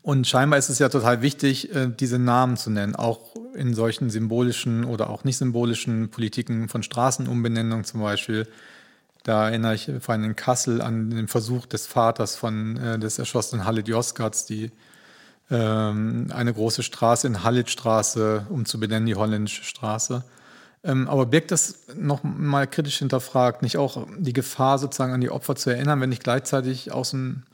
Speaker 1: und scheinbar ist es ja total wichtig, äh, diese Namen zu nennen, auch in solchen symbolischen oder auch nicht symbolischen Politiken von Straßenumbenennung zum Beispiel. Da erinnere ich vor allem in Kassel an den Versuch des Vaters von, äh, des erschossenen Halit Yozgats, die ähm, eine große Straße in Halitstraße, um zu benennen die holländische Straße. Ähm, aber birgt das noch mal kritisch hinterfragt nicht auch die Gefahr, sozusagen an die Opfer zu erinnern, wenn nicht gleichzeitig aus dem,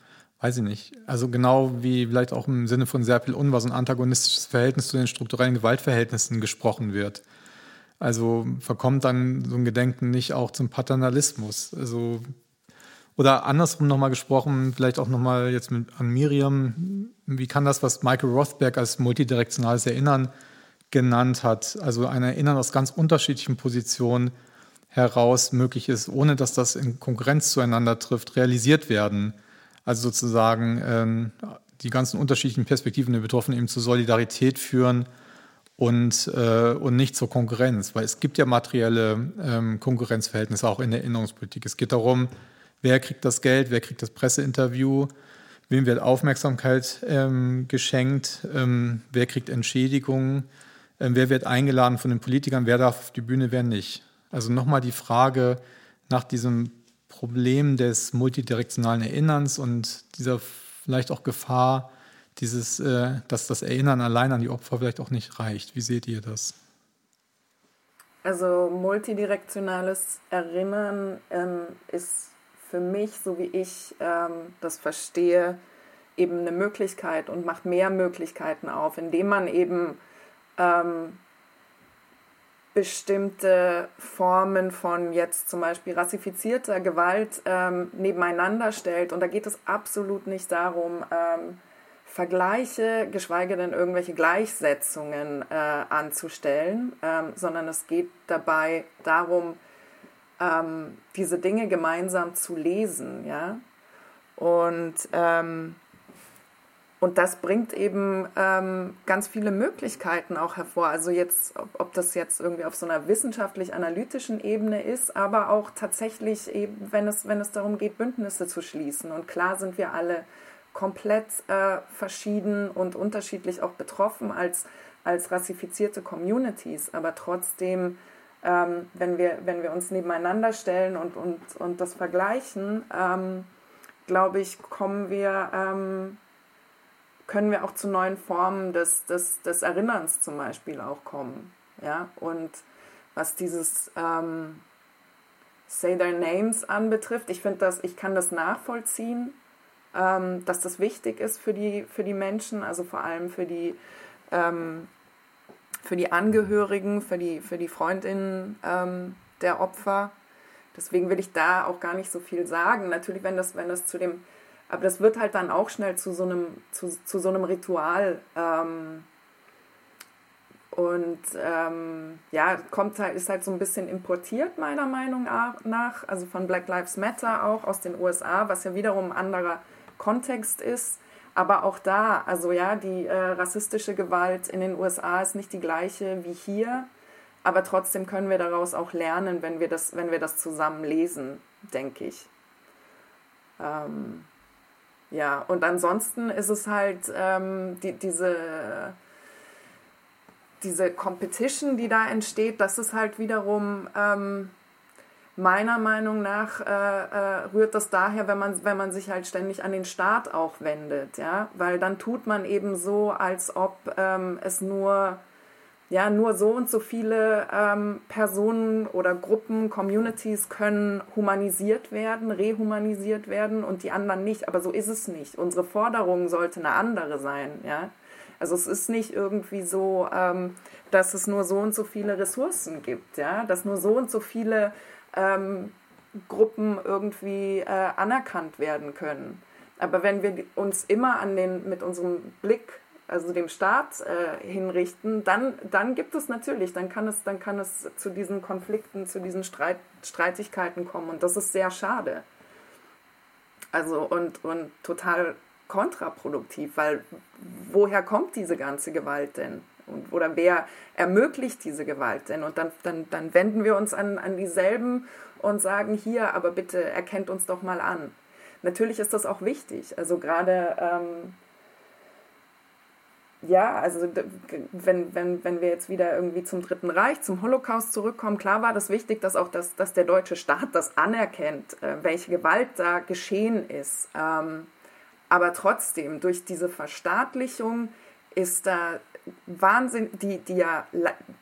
Speaker 1: weiß ich nicht, also genau wie vielleicht auch im Sinne von Serpil Unvar so ein antagonistisches Verhältnis zu den strukturellen Gewaltverhältnissen gesprochen wird? Also verkommt dann so ein Gedenken nicht auch zum Paternalismus? Also oder andersrum nochmal gesprochen, vielleicht auch nochmal jetzt mit, an Miriam, wie kann das, was Michael Rothberg als multidirektionales Erinnern genannt hat, also ein Erinnern aus ganz unterschiedlichen Positionen heraus möglich ist, ohne dass das in Konkurrenz zueinander trifft, realisiert werden? Also sozusagen ähm, die ganzen unterschiedlichen Perspektiven der Betroffenen eben zur Solidarität führen und, äh, und nicht zur Konkurrenz, weil es gibt ja materielle ähm, Konkurrenzverhältnisse auch in der Erinnerungspolitik. Es geht darum, wer kriegt das Geld, wer kriegt das Presseinterview, wem wird Aufmerksamkeit ähm, geschenkt, ähm, wer kriegt Entschädigungen, wer wird eingeladen von den Politikern, wer darf auf die Bühne, wer nicht. Also nochmal die Frage nach diesem Problem des multidirektionalen Erinnerns und dieser vielleicht auch Gefahr, dieses, äh, dass das Erinnern allein an die Opfer vielleicht auch nicht reicht. Wie seht ihr das?
Speaker 2: Also multidirektionales Erinnern ähm, ist für mich, so wie ich ähm, das verstehe, eben eine Möglichkeit und macht mehr Möglichkeiten auf, indem man eben ähm, bestimmte Formen von jetzt zum Beispiel rassifizierter Gewalt ähm, nebeneinander stellt. Und da geht es absolut nicht darum, ähm, Vergleiche, geschweige denn irgendwelche Gleichsetzungen äh, anzustellen, ähm, sondern es geht dabei darum, ähm, diese Dinge gemeinsam zu lesen, ja. Und, ähm, und das bringt eben ähm, ganz viele Möglichkeiten auch hervor. Also jetzt, ob, ob das jetzt irgendwie auf so einer wissenschaftlich-analytischen Ebene ist, aber auch tatsächlich eben, wenn es, wenn es darum geht, Bündnisse zu schließen. Und klar sind wir alle komplett äh, verschieden und unterschiedlich auch betroffen als, als rassifizierte Communities, aber trotzdem ähm, wenn, wir, wenn wir uns nebeneinander stellen und, und, und das vergleichen, ähm, glaube ich, kommen wir, ähm, können wir auch zu neuen Formen des, des, des Erinnerns zum Beispiel auch kommen. Ja? Und was dieses ähm, Say Their Names anbetrifft, ich finde das, ich kann das nachvollziehen, ähm, dass das wichtig ist für die, für die Menschen, also vor allem für die ähm, für die Angehörigen, für die, für die Freundinnen ähm, der Opfer. Deswegen will ich da auch gar nicht so viel sagen. Natürlich, wenn das, wenn das zu dem, aber das wird halt dann auch schnell zu so einem, zu, zu so einem Ritual. Ähm, und ähm, ja, kommt halt, ist halt so ein bisschen importiert, meiner Meinung nach, also von Black Lives Matter auch aus den USA, was ja wiederum ein anderer Kontext ist. Aber auch da, also ja, die äh, rassistische Gewalt in den USA ist nicht die gleiche wie hier. Aber trotzdem können wir daraus auch lernen, wenn wir das, wenn wir das zusammen lesen, denke ich. Ähm, ja, und ansonsten ist es halt ähm, die, diese, diese Competition, die da entsteht, das ist halt wiederum ähm, meiner Meinung nach äh, äh, rührt das daher, wenn man, wenn man sich halt ständig an den Staat auch wendet, ja, weil dann tut man eben so, als ob ähm, es nur, ja, nur so und so viele ähm, Personen oder Gruppen, Communities können humanisiert werden, rehumanisiert werden und die anderen nicht, aber so ist es nicht. Unsere Forderung sollte eine andere sein, ja. Also es ist nicht irgendwie so, ähm, dass es nur so und so viele Ressourcen gibt, ja, dass nur so und so viele ähm, Gruppen irgendwie äh, anerkannt werden können. Aber wenn wir uns immer an den, mit unserem Blick, also dem Staat äh, hinrichten, dann, dann gibt es natürlich, dann kann es, dann kann es zu diesen Konflikten, zu diesen Streit, Streitigkeiten kommen. Und das ist sehr schade. Also und, und total kontraproduktiv, weil woher kommt diese ganze Gewalt denn? Und, oder wer ermöglicht diese Gewalt denn? Und dann, dann, dann wenden wir uns an, an dieselben und sagen, hier, aber bitte erkennt uns doch mal an. Natürlich ist das auch wichtig. Also gerade, ähm, ja, also wenn, wenn, wenn wir jetzt wieder irgendwie zum Dritten Reich, zum Holocaust zurückkommen, klar war das wichtig, dass auch das, dass der deutsche Staat das anerkennt, äh, welche Gewalt da geschehen ist. Ähm, Aber trotzdem, durch diese Verstaatlichung ist da Wahnsinn, die, die ja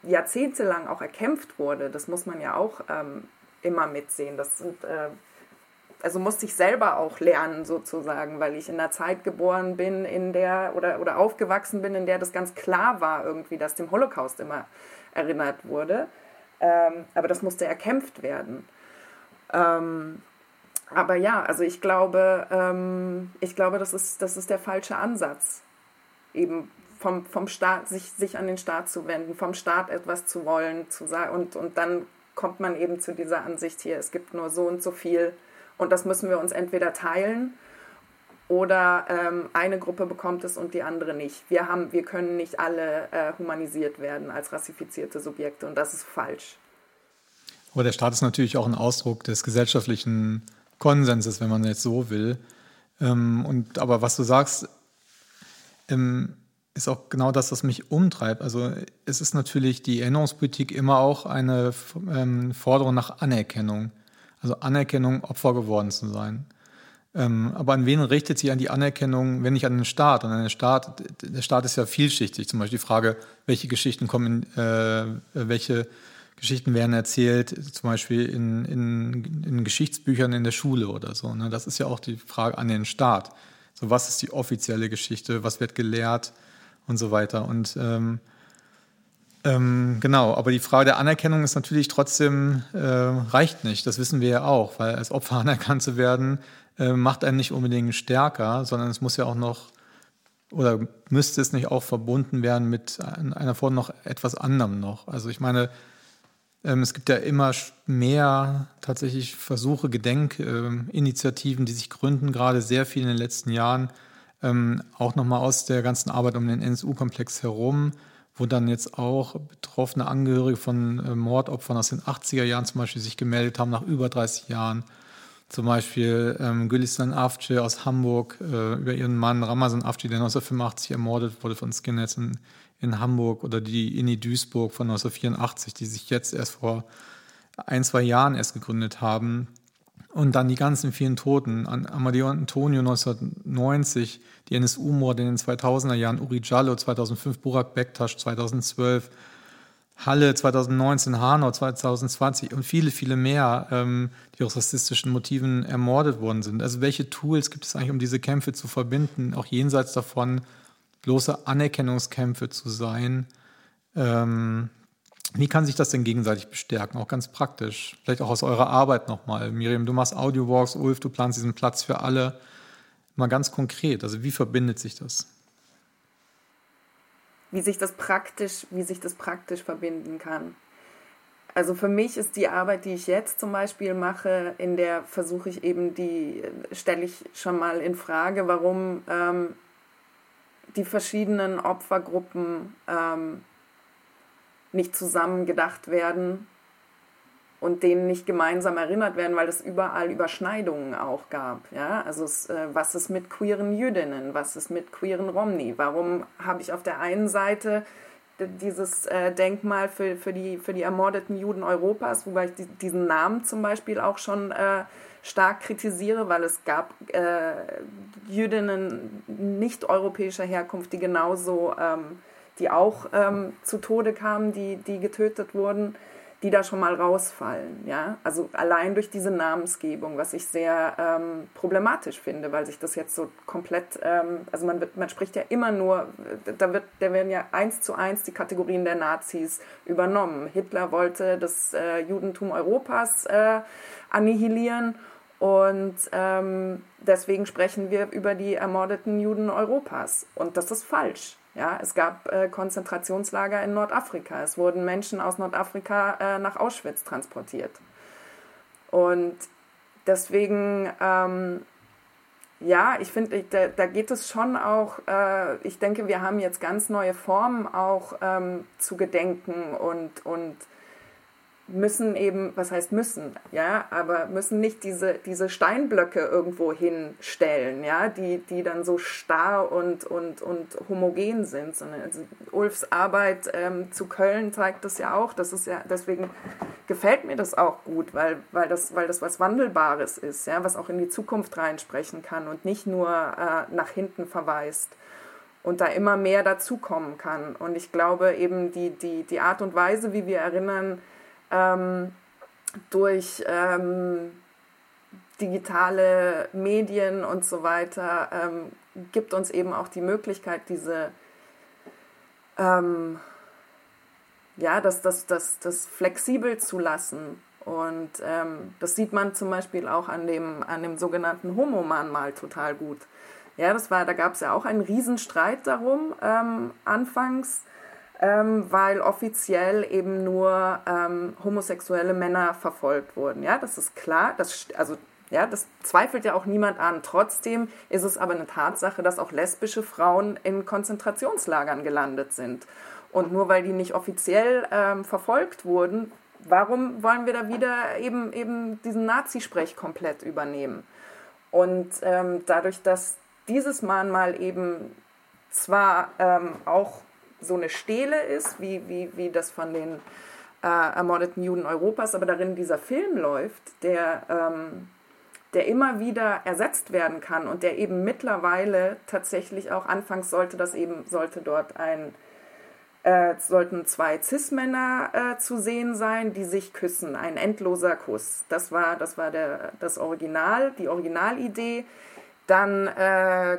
Speaker 2: jahrzehntelang auch erkämpft wurde, das muss man ja auch ähm, immer mitsehen. Das sind, äh, also musste ich selber auch lernen sozusagen, weil ich in einer Zeit geboren bin, in der oder, oder aufgewachsen bin, in der das ganz klar war irgendwie, dass dem Holocaust immer erinnert wurde. Ähm, aber das musste erkämpft werden. Ähm, aber ja, also ich glaube, ähm, ich glaube, das ist, das ist der falsche Ansatz. Eben vom, vom Staat, sich, sich an den Staat zu wenden, vom Staat etwas zu wollen, zu sagen, und, und dann kommt man eben zu dieser Ansicht hier, es gibt nur so und so viel und das müssen wir uns entweder teilen oder ähm, eine Gruppe bekommt es und die andere nicht. Wir, haben, wir können nicht alle äh, humanisiert werden als rassifizierte Subjekte und das ist falsch.
Speaker 1: Aber der Staat ist natürlich auch ein Ausdruck des gesellschaftlichen Konsenses, wenn man jetzt so will. Ähm, und, aber was du sagst, ähm, ist auch genau das, was mich umtreibt. Also es ist natürlich die Erinnerungspolitik immer auch eine ähm, Forderung nach Anerkennung. Also Anerkennung, Opfer geworden zu sein. Ähm, aber an wen richtet sich an die Anerkennung, wenn nicht an den Staat? Und an den Staat, der Staat ist ja vielschichtig. Zum Beispiel die Frage, welche Geschichten kommen, äh, welche Geschichten werden erzählt, zum Beispiel in, in, in Geschichtsbüchern in der Schule oder so. Ne? Das ist ja auch die Frage an den Staat. So, was ist die offizielle Geschichte? Was wird gelehrt? und so weiter. Und ähm, ähm, genau, aber die Frage der Anerkennung ist natürlich trotzdem, äh, reicht nicht. Das wissen wir ja auch, weil als Opfer [LAUGHS] anerkannt zu werden, äh, macht einen nicht unbedingt stärker, sondern es muss ja auch noch oder müsste es nicht auch verbunden werden mit einer Form noch etwas anderem noch. Also ich meine, ähm, es gibt ja immer mehr tatsächlich Versuche, Gedenkinitiativen, äh, die sich gründen, gerade sehr viel in den letzten Jahren, ähm, auch nochmal aus der ganzen Arbeit um den NSU-Komplex herum, wo dann jetzt auch betroffene Angehörige von äh, Mordopfern aus den 80er Jahren zum Beispiel sich gemeldet haben, nach über 30 Jahren. Zum Beispiel ähm, Gülistan Avcı aus Hamburg äh, über ihren Mann Ramazan Avcı, der 1985 ermordet wurde von Skinheads in, in Hamburg, oder die Inni Duisburg von 1984, die sich jetzt erst vor ein, zwei Jahren erst gegründet haben, und dann die ganzen vielen Toten. An Amadeo Antonio 1990, die NSU-Morde in den 2000er Jahren, Uri Jallo 2005, Burak Bektasch 2012, Halle 2019, Hanau 2020 und viele, viele mehr, ähm, die aus rassistischen Motiven ermordet worden sind. Also welche Tools gibt es eigentlich, um diese Kämpfe zu verbinden, auch jenseits davon bloße Anerkennungskämpfe zu sein? Ähm, wie kann sich das denn gegenseitig bestärken, auch ganz praktisch? Vielleicht auch aus eurer Arbeit nochmal. Miriam, du machst Audiowalks, Ulf, du planst diesen Platz für alle. Mal ganz konkret, also wie verbindet sich das?
Speaker 2: Wie sich das praktisch, wie sich das praktisch verbinden kann. Also für mich ist die Arbeit, die ich jetzt zum Beispiel mache, in der versuche ich eben die, stelle ich schon mal in Frage, warum ähm, die verschiedenen Opfergruppen ähm, nicht zusammen gedacht werden und denen nicht gemeinsam erinnert werden, weil es überall Überschneidungen auch gab. Ja? Also es, äh, was ist mit queeren Jüdinnen, was ist mit queeren Romni? Warum habe ich auf der einen Seite dieses äh, Denkmal für, für, die, für die ermordeten Juden Europas, wobei ich die, diesen Namen zum Beispiel auch schon äh, stark kritisiere, weil es gab äh, Jüdinnen nicht europäischer Herkunft, die genauso ähm, die auch ähm, zu Tode kamen, die, die getötet wurden, die da schon mal rausfallen. Ja? Also allein durch diese Namensgebung, was ich sehr ähm, problematisch finde, weil sich das jetzt so komplett, ähm, also man, wird, man spricht ja immer nur, da, wird, da werden ja eins zu eins die Kategorien der Nazis übernommen. Hitler wollte das äh, Judentum Europas äh, annihilieren und ähm, deswegen sprechen wir über die ermordeten Juden Europas. Und das ist falsch. Ja, es gab äh, Konzentrationslager in Nordafrika. Es wurden Menschen aus Nordafrika äh, nach Auschwitz transportiert. Und deswegen, ähm, ja, ich finde, da, da, geht es schon auch, äh, ich denke, wir haben jetzt ganz neue Formen auch ähm, zu gedenken und, und müssen eben, was heißt müssen, ja, aber müssen nicht diese, diese Steinblöcke irgendwo hinstellen, ja, die, die dann so starr und, und, und homogen sind, sondern also Ulfs Arbeit ähm, zu Köln zeigt das ja auch, das ist ja, deswegen gefällt mir das auch gut, weil, weil, das, weil das was Wandelbares ist, ja, was auch in die Zukunft reinsprechen kann und nicht nur äh, nach hinten verweist und da immer mehr dazukommen kann. Und ich glaube eben die, die, die Art und Weise, wie wir erinnern, ähm, durch ähm, digitale Medien und so weiter ähm, gibt uns eben auch die Möglichkeit, diese ähm, ja, das, das, das, das flexibel zu lassen. Und ähm, das sieht man zum Beispiel auch an dem, an dem sogenannten Homo-Mahnmal total gut. Ja, das war, da gab es ja auch einen Riesenstreit darum ähm, anfangs, ähm, weil offiziell eben nur ähm, homosexuelle Männer verfolgt wurden. Ja, das ist klar. Das, also ja, das zweifelt ja auch niemand an. Trotzdem ist es aber eine Tatsache, dass auch lesbische Frauen in Konzentrationslagern gelandet sind. Und nur weil die nicht offiziell ähm, verfolgt wurden, warum wollen wir da wieder eben, eben diesen Nazisprech komplett übernehmen? Und ähm, dadurch, dass dieses Mahnmal eben zwar ähm, auch so eine Stele ist, wie, wie, wie das von den äh, ermordeten Juden Europas, aber darin dieser Film läuft, der, ähm, der immer wieder ersetzt werden kann und der eben mittlerweile tatsächlich auch anfangs sollte das eben, sollte dort ein äh, sollten zwei Cis-Männer äh, zu sehen sein, die sich küssen, ein endloser Kuss. Das war, das war der, das Original, die Originalidee. Dann äh,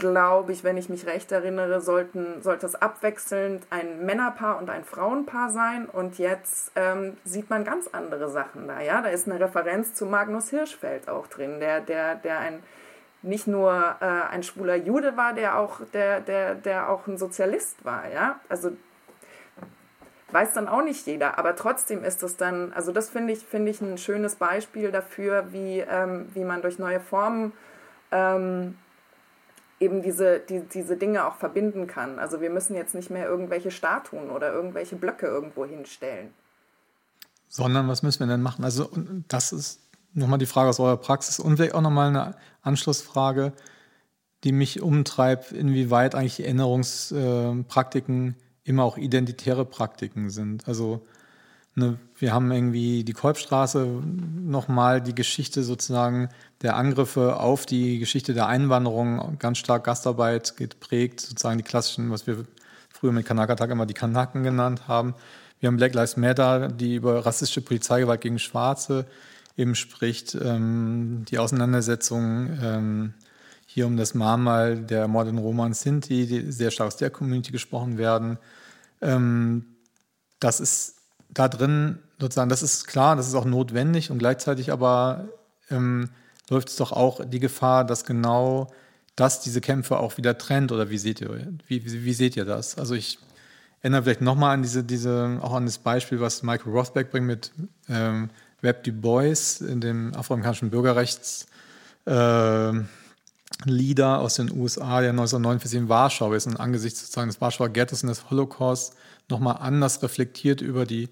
Speaker 2: glaube ich, wenn ich mich recht erinnere, sollten, sollte es abwechselnd ein Männerpaar und ein Frauenpaar sein. Und jetzt ähm, sieht man ganz andere Sachen da. Ja? Da ist eine Referenz zu Magnus Hirschfeld auch drin, der, der, der ein, nicht nur äh, ein schwuler Jude war, der auch, der, der, der auch ein Sozialist war. Ja? Also weiß dann auch nicht jeder, aber trotzdem ist es dann, also das finde ich, finde ich ein schönes Beispiel dafür, wie, ähm, wie man durch neue Formen ähm, eben diese, die, diese Dinge auch verbinden kann. Also wir müssen jetzt nicht mehr irgendwelche Statuen oder irgendwelche Blöcke irgendwo hinstellen.
Speaker 1: Sondern was müssen wir denn machen? Also das ist nochmal die Frage aus eurer Praxis und vielleicht auch nochmal eine Anschlussfrage, die mich umtreibt, inwieweit eigentlich Erinnerungspraktiken immer auch identitäre Praktiken sind. Also Ne, wir haben irgendwie die Kolbstraße nochmal die Geschichte sozusagen der Angriffe auf die Geschichte der Einwanderung, ganz stark Gastarbeit geprägt, sozusagen die klassischen, was wir früher mit Kanakatag immer die Kanaken genannt haben. Wir haben Black Lives Matter, die über rassistische Polizeigewalt gegen Schwarze eben spricht, ähm, die Auseinandersetzung ähm, hier um das Mahnmal der ermordeten Roman Sinti, die sehr stark aus der Community gesprochen werden. Ähm, das ist da drin sozusagen, das ist klar, das ist auch notwendig und gleichzeitig aber ähm, läuft es doch auch die Gefahr, dass genau das diese Kämpfe auch wieder trennt oder wie seht ihr, wie, wie, wie seht ihr das? Also ich erinnere vielleicht nochmal an diese, diese, auch an das Beispiel, was Michael Rothbeck bringt mit ähm, Web Du Bois, in dem afroamerikanischen Bürgerrechts äh, Leader aus den USA, der 1949 in Warschau ist und angesichts sozusagen des Warschauer Ghettos und des Holocaust nochmal anders reflektiert über die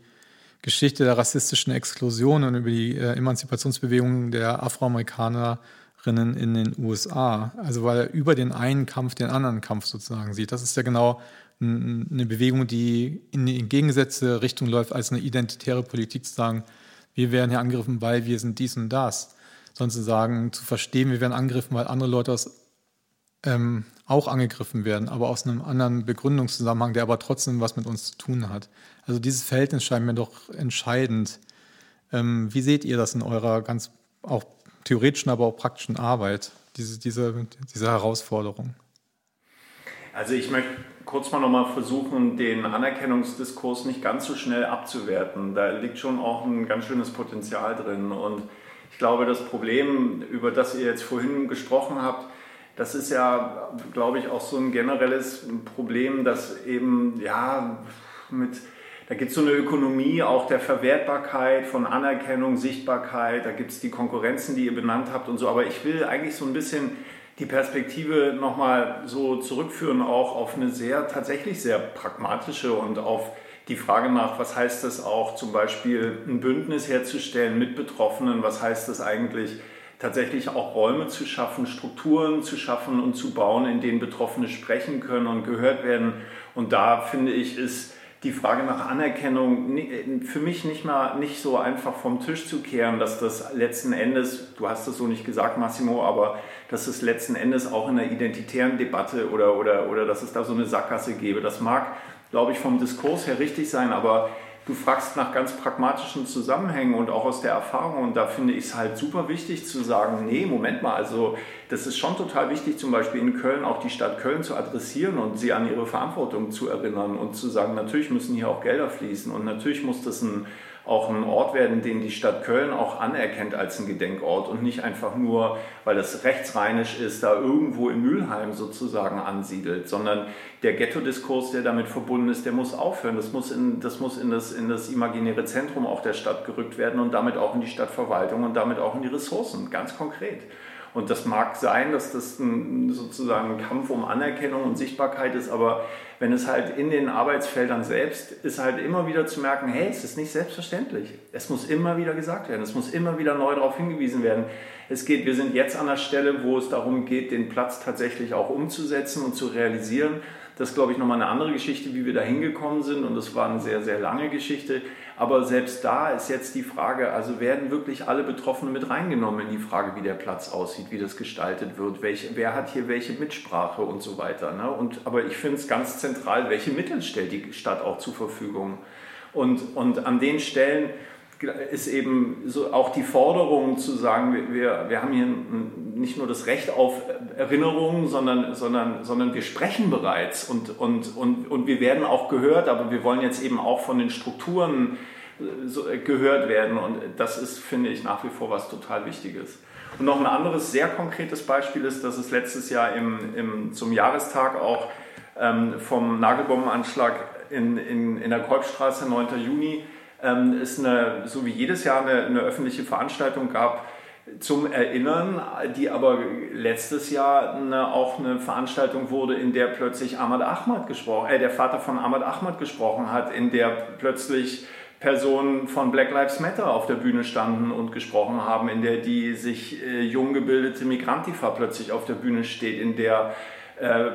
Speaker 1: Geschichte der rassistischen Exklusion und über die äh, Emanzipationsbewegungen der Afroamerikanerinnen in den USA. Also weil er über den einen Kampf den anderen Kampf sozusagen sieht. Das ist ja genau eine Bewegung, die in die entgegengesetzte Richtung läuft, als eine identitäre Politik zu sagen, wir werden hier angegriffen, weil wir sind dies und das. Sondern zu sagen, zu verstehen, wir werden angegriffen, weil andere Leute aus ähm, auch angegriffen werden, aber aus einem anderen Begründungszusammenhang, der aber trotzdem was mit uns zu tun hat. Also dieses Verhältnis scheint mir doch entscheidend. Ähm, wie seht ihr das in eurer ganz auch theoretischen, aber auch praktischen Arbeit, diese, diese, diese Herausforderung?
Speaker 3: Also ich möchte kurz mal nochmal versuchen, den Anerkennungsdiskurs nicht ganz so schnell abzuwerten. Da liegt schon auch ein ganz schönes Potenzial drin. Und ich glaube, das Problem, über das ihr jetzt vorhin gesprochen habt, das ist ja, glaube ich, auch so ein generelles Problem, dass eben, ja, mit, da gibt es so eine Ökonomie auch der Verwertbarkeit von Anerkennung, Sichtbarkeit, da gibt es die Konkurrenzen, die ihr benannt habt und so, aber ich will eigentlich so ein bisschen die Perspektive nochmal so zurückführen, auch auf eine sehr, tatsächlich sehr pragmatische und auf die Frage nach, was heißt es auch zum Beispiel ein Bündnis herzustellen mit Betroffenen, was heißt es eigentlich tatsächlich auch Räume zu schaffen, Strukturen zu schaffen und zu bauen, in denen Betroffene sprechen können und gehört werden. Und da finde ich, ist die Frage nach Anerkennung für mich nicht mal nicht so einfach vom Tisch zu kehren, dass das letzten Endes, du hast es so nicht gesagt, Massimo, aber dass es letzten Endes auch in der identitären Debatte oder, oder, oder dass es da so eine Sackgasse gäbe. Das mag, glaube ich, vom Diskurs her richtig sein, aber du fragst nach ganz pragmatischen Zusammenhängen und auch aus der Erfahrung. Und da finde ich es halt super wichtig zu sagen, nee, Moment mal, also das ist schon total wichtig, zum Beispiel in Köln auch die Stadt Köln zu adressieren und sie an ihre Verantwortung zu erinnern und zu sagen, natürlich müssen hier auch Gelder fließen und natürlich muss das ein auch ein Ort werden, den die Stadt Köln auch anerkennt als ein Gedenkort und nicht einfach nur, weil es rechtsrheinisch ist, da irgendwo in Mülheim sozusagen ansiedelt, sondern der Ghetto-Diskurs, der damit verbunden ist, der muss aufhören. Das muss, in, das, muss in, das, in das imaginäre Zentrum auch der Stadt gerückt werden und damit auch in die Stadtverwaltung und damit auch in die Ressourcen, ganz konkret. Und das mag sein, dass das ein, sozusagen ein Kampf um Anerkennung und Sichtbarkeit ist, aber wenn es halt in den Arbeitsfeldern selbst ist halt immer wieder zu merken, hey, es ist nicht selbstverständlich. Es muss immer wieder gesagt werden, es muss immer wieder neu darauf hingewiesen werden. Es geht, wir sind jetzt an der Stelle, wo es darum geht, den Platz tatsächlich auch umzusetzen und zu realisieren. Das ist, glaube ich, nochmal eine andere Geschichte, wie wir da hingekommen sind. Und das war eine sehr, sehr lange Geschichte. Aber selbst da ist jetzt die Frage, also werden wirklich alle Betroffenen mit reingenommen in die Frage, wie der Platz aussieht, wie das gestaltet wird, welche, wer hat hier welche Mitsprache und so weiter. Ne? Und, aber ich finde es ganz zentral, welche Mittel stellt die Stadt auch zur Verfügung. Und, und an den Stellen, ist eben so auch die Forderung zu sagen, wir, wir haben hier nicht nur das Recht auf Erinnerungen, sondern, sondern, sondern wir sprechen bereits und, und, und, und wir werden auch gehört, aber wir wollen jetzt eben auch von den Strukturen äh, gehört werden und das ist, finde ich, nach wie vor was total Wichtiges. Und noch ein anderes sehr konkretes Beispiel ist, dass es letztes Jahr im, im, zum Jahrestag auch ähm, vom Nagelbombenanschlag in, in, in der Kolbstraße, 9. Juni, ähm, es eine, so wie jedes Jahr eine, eine öffentliche Veranstaltung gab, zum Erinnern, die aber letztes Jahr eine, auch eine Veranstaltung wurde, in der plötzlich Ahmad Ahmad gesprochen, äh, der Vater von Ahmad Ahmad gesprochen hat, in der plötzlich Personen von Black Lives Matter auf der Bühne standen und gesprochen haben, in der die sich äh, jung gebildete Migrantifa plötzlich auf der Bühne steht, in der äh,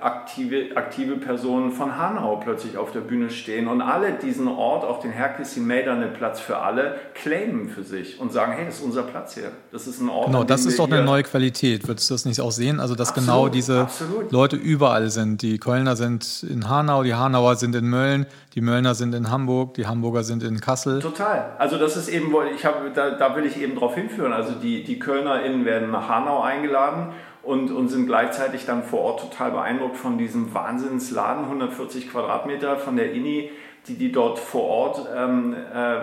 Speaker 3: aktive, aktive Personen von Hanau plötzlich auf der Bühne stehen und alle diesen Ort, auch den Herkes Meidane Platz für alle, claimen für sich und sagen, hey, das ist unser Platz hier. Das ist ein Ort.
Speaker 1: Genau, das ist doch eine neue Qualität. Würdest du das nicht auch sehen? Also, dass absolut, genau diese absolut. Leute überall sind. Die Kölner sind in Hanau, die Hanauer sind in Mölln, die Möllner sind in Hamburg, die Hamburger sind in Kassel.
Speaker 3: Total. Also das ist eben, ich habe, da, da will ich eben drauf hinführen. Also die, die KölnerInnen werden nach Hanau eingeladen und, und sind gleichzeitig dann vor Ort total beeindruckt von diesem Wahnsinnsladen, 140 Quadratmeter von der INI, die die dort vor Ort ähm, äh,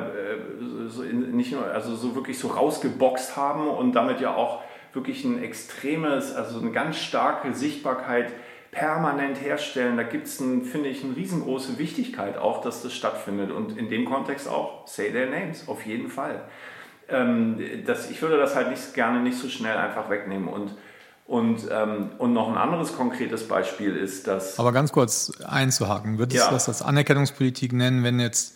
Speaker 3: so in, nicht nur, also so wirklich so rausgeboxt haben und damit ja auch wirklich ein extremes, also eine ganz starke Sichtbarkeit permanent herstellen. Da gibt es, finde ich, eine riesengroße Wichtigkeit auch, dass das stattfindet und in dem Kontext auch Say Their Names, auf jeden Fall. Ähm, das, ich würde das halt nicht, gerne nicht so schnell einfach wegnehmen und und, ähm, und noch ein anderes konkretes Beispiel ist, dass.
Speaker 1: Aber ganz kurz einzuhaken, würdest ja. du das als Anerkennungspolitik nennen, wenn jetzt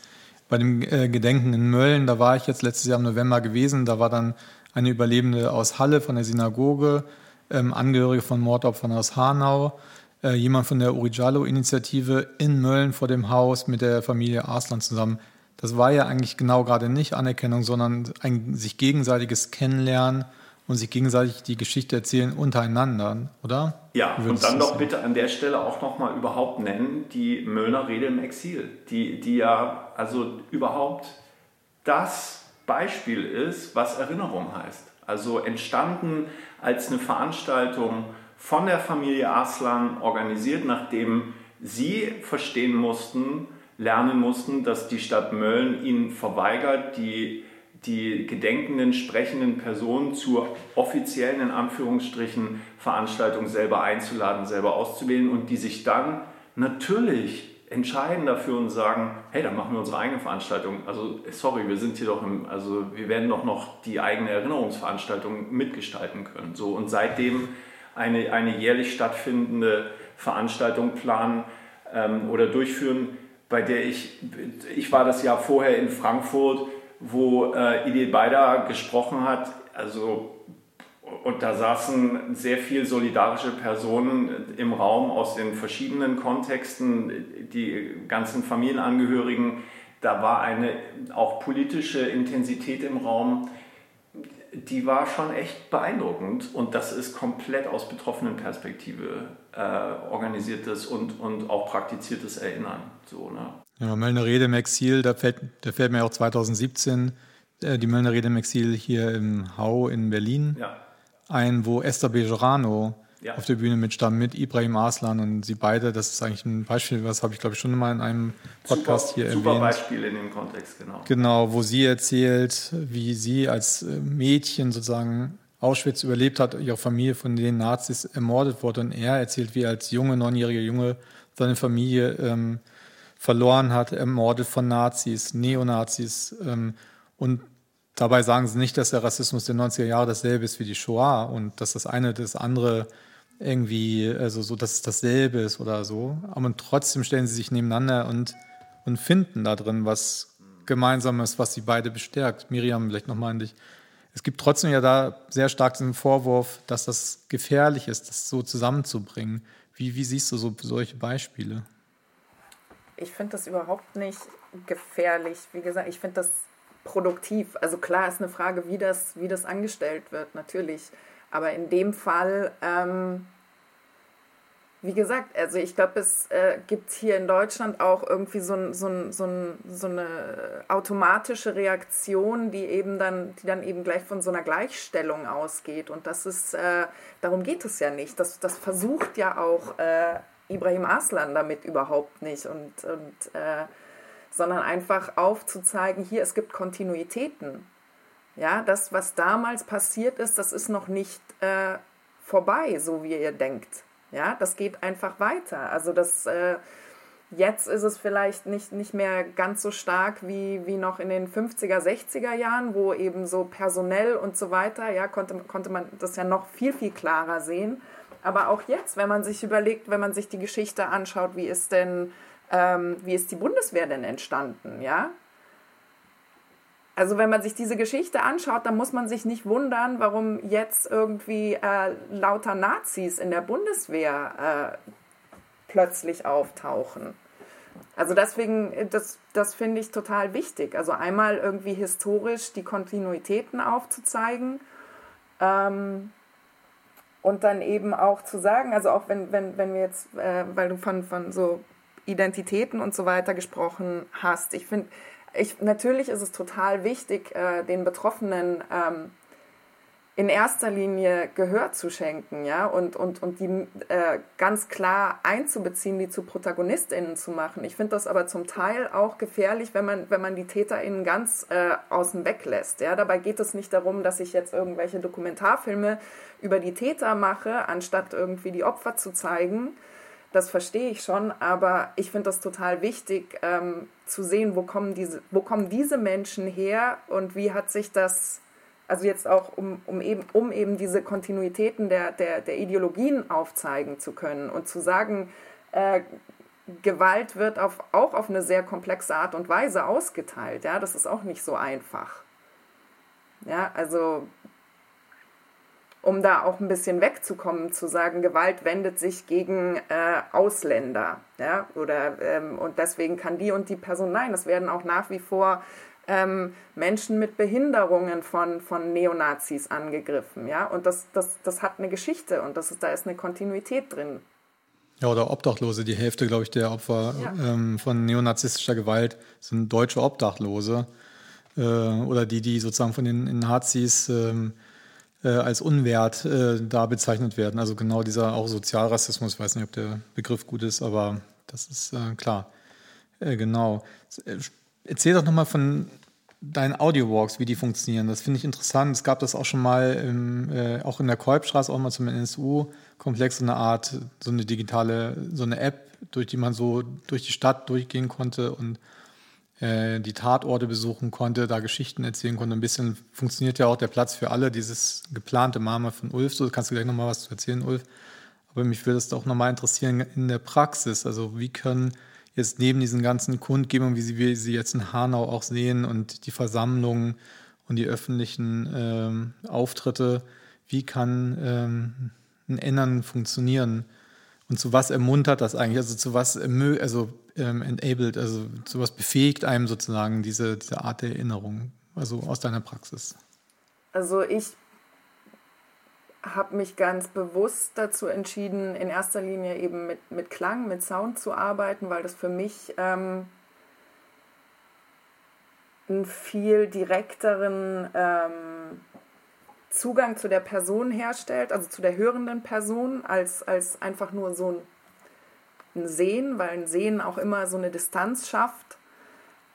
Speaker 1: bei dem äh, Gedenken in Mölln, da war ich jetzt letztes Jahr im November gewesen, da war dann eine Überlebende aus Halle von der Synagoge, ähm, Angehörige von Mordopfern aus Hanau, äh, jemand von der Urijalo-Initiative in Mölln vor dem Haus mit der Familie Arslan zusammen. Das war ja eigentlich genau gerade nicht Anerkennung, sondern ein sich gegenseitiges Kennenlernen und sich gegenseitig die Geschichte erzählen untereinander, oder?
Speaker 3: Ja, und dann doch bitte an der Stelle auch nochmal überhaupt nennen, die Möllner Rede im Exil, die, die ja also überhaupt das Beispiel ist, was Erinnerung heißt. Also entstanden als eine Veranstaltung von der Familie Aslan, organisiert, nachdem sie verstehen mussten, lernen mussten, dass die Stadt Mölln ihnen verweigert, die die gedenkenden, sprechenden Personen zur offiziellen, in Anführungsstrichen, Veranstaltung selber einzuladen, selber auszuwählen und die sich dann natürlich entscheiden dafür und sagen, hey, dann machen wir unsere eigene Veranstaltung. Also sorry, wir sind hier doch im, also wir werden doch noch die eigene Erinnerungsveranstaltung mitgestalten können. So und seitdem eine, eine jährlich stattfindende Veranstaltung planen ähm, oder durchführen, bei der ich, ich war das Jahr vorher in Frankfurt, wo äh, Idil Beida gesprochen hat, also und da saßen sehr viele solidarische Personen im Raum aus den verschiedenen Kontexten, die ganzen Familienangehörigen. Da war eine auch politische Intensität im Raum, die war schon echt beeindruckend. Und das ist komplett aus betroffenen Perspektive äh, organisiertes und, und auch praktiziertes Erinnern. So, ne?
Speaker 1: Ja, Möllner Rede im Exil, da fällt, da fällt mir auch 2017 äh, die Möllner Rede im Exil hier im Hau in Berlin ja. ein, wo Esther Bejerano ja. auf der Bühne mitstand mit Ibrahim Aslan und sie beide, das ist eigentlich ein Beispiel, was habe ich glaube ich schon mal in einem Podcast
Speaker 3: super,
Speaker 1: hier
Speaker 3: super
Speaker 1: erwähnt.
Speaker 3: Super Beispiel in dem Kontext, genau.
Speaker 1: Genau, wo sie erzählt, wie sie als äh, Mädchen sozusagen Auschwitz überlebt hat, ihre Familie von den Nazis ermordet wurde und er erzählt, wie er als junge, neunjähriger Junge seine Familie ähm, verloren hat, ermordet von Nazis, Neonazis ähm, und Dabei sagen sie nicht, dass der Rassismus der 90er Jahre dasselbe ist wie die Shoah und dass das eine das andere irgendwie, also so, dass es dasselbe ist oder so. Aber trotzdem stellen sie sich nebeneinander und, und finden da drin was Gemeinsames, was sie beide bestärkt. Miriam, vielleicht nochmal an dich. Es gibt trotzdem ja da sehr stark diesen Vorwurf, dass das gefährlich ist, das so zusammenzubringen. Wie, wie siehst du so solche Beispiele?
Speaker 2: Ich finde das überhaupt nicht gefährlich. Wie gesagt, ich finde das produktiv. Also klar ist eine Frage, wie das, wie das angestellt wird, natürlich. Aber in dem Fall, ähm, wie gesagt, also ich glaube, es äh, gibt hier in Deutschland auch irgendwie so, so, so, so eine automatische Reaktion, die eben dann, die dann eben gleich von so einer Gleichstellung ausgeht. Und das ist, äh, darum geht es ja nicht. Das, das versucht ja auch äh, Ibrahim Aslan damit überhaupt nicht. Und, und äh, sondern einfach aufzuzeigen, hier, es gibt Kontinuitäten. Ja, das, was damals passiert ist, das ist noch nicht äh, vorbei, so wie ihr denkt. Ja, das geht einfach weiter. Also das, äh, jetzt ist es vielleicht nicht, nicht mehr ganz so stark wie, wie noch in den 50er, 60er Jahren, wo eben so personell und so weiter, ja, konnte, konnte man das ja noch viel, viel klarer sehen. Aber auch jetzt, wenn man sich überlegt, wenn man sich die Geschichte anschaut, wie ist denn ähm, wie ist die Bundeswehr denn entstanden, ja? Also wenn man sich diese Geschichte anschaut, dann muss man sich nicht wundern, warum jetzt irgendwie äh, lauter Nazis in der Bundeswehr äh, plötzlich auftauchen. Also deswegen, das, das finde ich total wichtig. Also einmal irgendwie historisch die Kontinuitäten aufzuzeigen ähm, und dann eben auch zu sagen, also auch wenn, wenn, wenn wir jetzt, äh, weil du von, von so Identitäten und so weiter gesprochen hast. Ich finde, ich, natürlich ist es total wichtig, äh, den Betroffenen ähm, in erster Linie Gehör zu schenken, ja, und, und, und die äh, ganz klar einzubeziehen, die zu ProtagonistInnen zu machen. Ich finde das aber zum Teil auch gefährlich, wenn man, wenn man die TäterInnen ganz äh, außen weg lässt. Ja. Dabei geht es nicht darum, dass ich jetzt irgendwelche Dokumentarfilme über die Täter mache, anstatt irgendwie die Opfer zu zeigen, das verstehe ich schon, aber ich finde das total wichtig ähm, zu sehen, wo kommen, diese, wo kommen diese Menschen her und wie hat sich das, also jetzt auch um, um, eben, um eben diese Kontinuitäten der, der, der Ideologien aufzeigen zu können und zu sagen, äh, Gewalt wird auf, auch auf eine sehr komplexe Art und Weise ausgeteilt. Ja, das ist auch nicht so einfach. Ja, also um da auch ein bisschen wegzukommen, zu sagen, Gewalt wendet sich gegen äh, Ausländer. Ja? Oder, ähm, und deswegen kann die und die Person, nein, es werden auch nach wie vor ähm, Menschen mit Behinderungen von, von Neonazis angegriffen. Ja? Und das, das, das hat eine Geschichte und das ist, da ist eine Kontinuität drin.
Speaker 1: Ja, oder Obdachlose. Die Hälfte, glaube ich, der Opfer ja. ähm, von neonazistischer Gewalt sind deutsche Obdachlose. Äh, oder die, die sozusagen von den Nazis ähm, äh, als unwert äh, da bezeichnet werden. Also genau dieser auch Sozialrassismus, ich weiß nicht, ob der Begriff gut ist, aber das ist äh, klar. Äh, genau. Äh, erzähl doch nochmal von deinen Audio-Walks, wie die funktionieren. Das finde ich interessant. Es gab das auch schon mal, im, äh, auch in der Kolbstraße, auch mal zum NSU-Komplex, so eine Art, so eine digitale, so eine App, durch die man so durch die Stadt durchgehen konnte und äh, die Tatorte besuchen konnte, da Geschichten erzählen konnte. Ein bisschen funktioniert ja auch der Platz für alle, dieses geplante Mama von Ulf. So kannst du gleich nochmal was zu erzählen, Ulf. Aber mich würde es auch nochmal interessieren in der Praxis. Also wie können jetzt neben diesen ganzen Kundgebungen, wie wir sie jetzt in Hanau auch sehen und die Versammlungen und die öffentlichen ähm, Auftritte, wie kann ähm, ein Ändern funktionieren? Und zu was ermuntert das eigentlich? Also zu was also ähm, enabled, also zu was befähigt einem sozusagen diese, diese Art der Erinnerung, also aus deiner Praxis?
Speaker 2: Also ich habe mich ganz bewusst dazu entschieden, in erster Linie eben mit, mit Klang, mit Sound zu arbeiten, weil das für mich ähm, einen viel direkteren ähm, Zugang zu der Person herstellt, also zu der hörenden Person, als, als einfach nur so ein, ein Sehen, weil ein Sehen auch immer so eine Distanz schafft.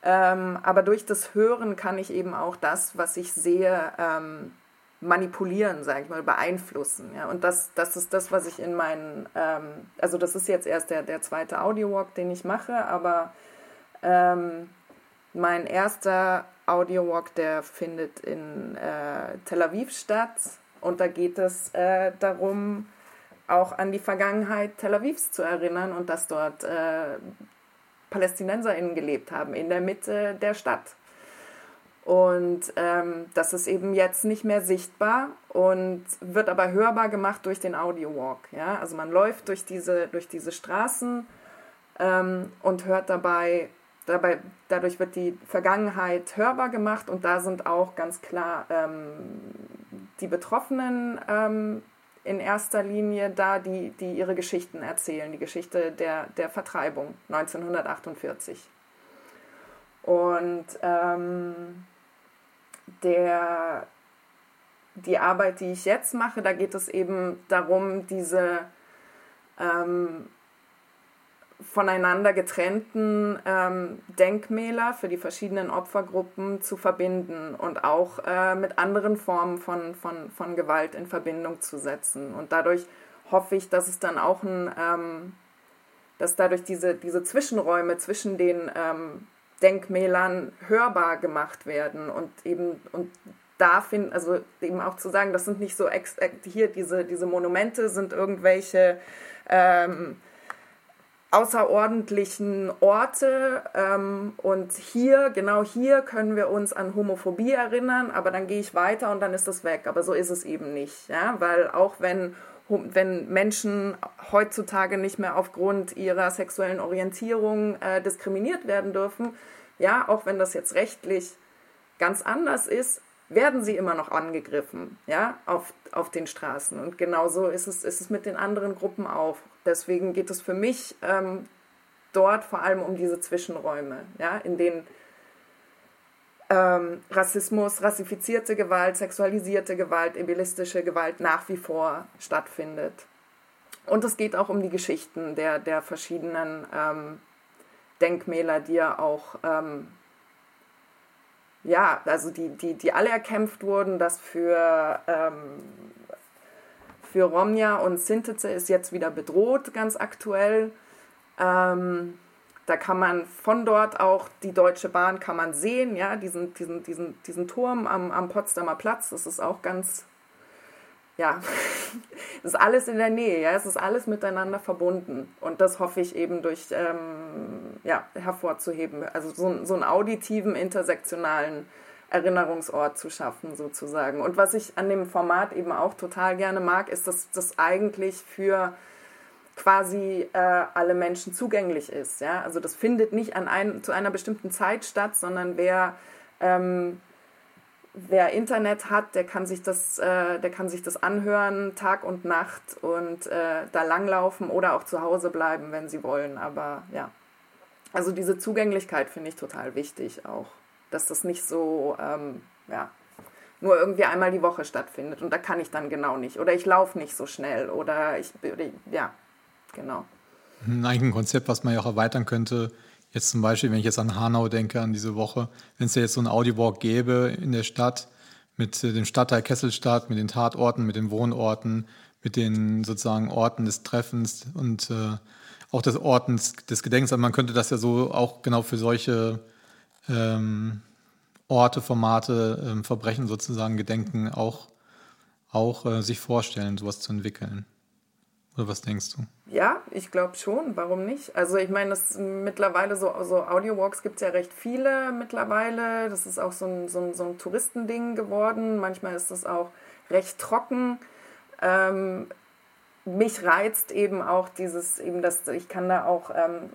Speaker 2: Ähm, aber durch das Hören kann ich eben auch das, was ich sehe, ähm, manipulieren, sage ich mal, beeinflussen. Ja? Und das, das ist das, was ich in meinen, ähm, also das ist jetzt erst der, der zweite Audio-Walk, den ich mache, aber ähm, mein erster Audio-Walk, der findet in äh, Tel Aviv statt und da geht es äh, darum, auch an die Vergangenheit Tel Avivs zu erinnern und dass dort äh, PalästinenserInnen gelebt haben, in der Mitte der Stadt. Und ähm, das ist eben jetzt nicht mehr sichtbar und wird aber hörbar gemacht durch den Audio Walk. Ja? Also man läuft durch diese, durch diese Straßen ähm, und hört dabei, dabei, dadurch wird die Vergangenheit hörbar gemacht und da sind auch ganz klar ähm, die Betroffenen ähm, in erster Linie da, die, die ihre Geschichten erzählen, die Geschichte der, der Vertreibung 1948. Und ähm, der, die Arbeit, die ich jetzt mache, da geht es eben darum, diese ähm, voneinander getrennten ähm, Denkmäler für die verschiedenen Opfergruppen zu verbinden und auch äh, mit anderen Formen von, von, von Gewalt in Verbindung zu setzen. Und dadurch hoffe ich, dass es dann auch ein, ähm, dass dadurch diese, diese Zwischenräume zwischen den ähm, Denkmälern hörbar gemacht werden und eben und da finden, also eben auch zu sagen, das sind nicht so ex, hier diese, diese Monumente sind irgendwelche ähm, außerordentlichen Orte ähm, und hier, genau hier können wir uns an Homophobie erinnern, aber dann gehe ich weiter und dann ist das weg. Aber so ist es eben nicht, ja? weil auch wenn wenn Menschen heutzutage nicht mehr aufgrund ihrer sexuellen Orientierung äh, diskriminiert werden dürfen, ja, auch wenn das jetzt rechtlich ganz anders ist, werden sie immer noch angegriffen, ja, auf, auf den Straßen. Und genauso ist es, ist es mit den anderen Gruppen auch. Deswegen geht es für mich ähm, dort vor allem um diese Zwischenräume, ja, in denen ähm, Rassismus, rassifizierte Gewalt, sexualisierte Gewalt, ebilistische Gewalt nach wie vor stattfindet. Und es geht auch um die Geschichten der, der verschiedenen ähm, Denkmäler, die ja auch, ähm, ja, also die, die, die alle erkämpft wurden, dass für, ähm, für Romja und Sinteze ist jetzt wieder bedroht, ganz aktuell. Ähm, da kann man von dort auch die Deutsche Bahn kann man sehen, ja, diesen, diesen, diesen, diesen Turm am, am Potsdamer Platz. Das ist auch ganz, ja, [LAUGHS] ist alles in der Nähe, ja, es ist alles miteinander verbunden. Und das hoffe ich eben durch, ähm, ja, hervorzuheben. Also so, so einen auditiven, intersektionalen Erinnerungsort zu schaffen, sozusagen. Und was ich an dem Format eben auch total gerne mag, ist, dass das eigentlich für quasi äh, alle Menschen zugänglich ist. Ja? Also das findet nicht an ein, zu einer bestimmten Zeit statt, sondern wer, ähm, wer Internet hat, der kann sich das, äh, der kann sich das anhören Tag und Nacht und äh, da langlaufen oder auch zu Hause bleiben, wenn sie wollen. Aber ja, also diese Zugänglichkeit finde ich total wichtig auch, dass das nicht so ähm, ja, nur irgendwie einmal die Woche stattfindet und da kann ich dann genau nicht oder ich laufe nicht so schnell oder ich ja Genau.
Speaker 1: Eigentlich ein Konzept, was man ja auch erweitern könnte. Jetzt zum Beispiel, wenn ich jetzt an Hanau denke, an diese Woche, wenn es ja jetzt so einen Audiowalk gäbe in der Stadt mit dem Stadtteil Kesselstadt, mit den Tatorten, mit den Wohnorten, mit den sozusagen Orten des Treffens und äh, auch des Ortens des Gedenkens. Also man könnte das ja so auch genau für solche ähm, Orte, Formate, ähm, Verbrechen sozusagen, Gedenken auch, auch äh, sich vorstellen, sowas zu entwickeln. Oder was denkst du?
Speaker 2: Ja, ich glaube schon. Warum nicht? Also ich meine, das mittlerweile so, so Audio-Walks gibt es ja recht viele mittlerweile. Das ist auch so ein, so ein, so ein Touristending geworden. Manchmal ist das auch recht trocken. Ähm, mich reizt eben auch dieses, eben das, ich kann da auch ähm,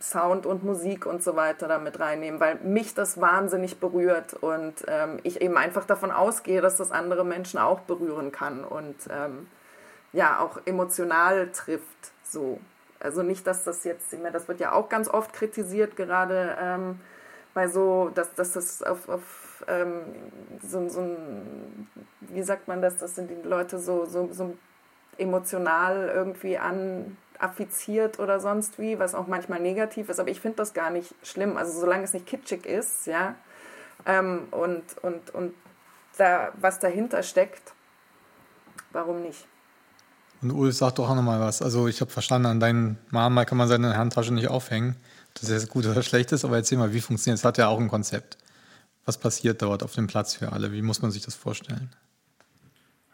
Speaker 2: Sound und Musik und so weiter damit reinnehmen, weil mich das wahnsinnig berührt und ähm, ich eben einfach davon ausgehe, dass das andere Menschen auch berühren kann und ähm, ja auch emotional trifft. So. Also nicht, dass das jetzt, das wird ja auch ganz oft kritisiert, gerade ähm, bei so, dass, dass das auf, auf ähm, so, so ein, wie sagt man das, das sind die Leute so, so, so emotional irgendwie an affiziert oder sonst wie, was auch manchmal negativ ist, aber ich finde das gar nicht schlimm. Also solange es nicht kitschig ist, ja, ähm, und, und, und da was dahinter steckt, warum nicht?
Speaker 1: Und Ulf, sag doch auch nochmal was. Also ich habe verstanden, an deinem Marmal kann man seine Handtasche nicht aufhängen. Das ist gut oder schlecht ist, aber erzähl mal, wie funktioniert es? Hat ja auch ein Konzept. Was passiert dort auf dem Platz für alle? Wie muss man sich das vorstellen?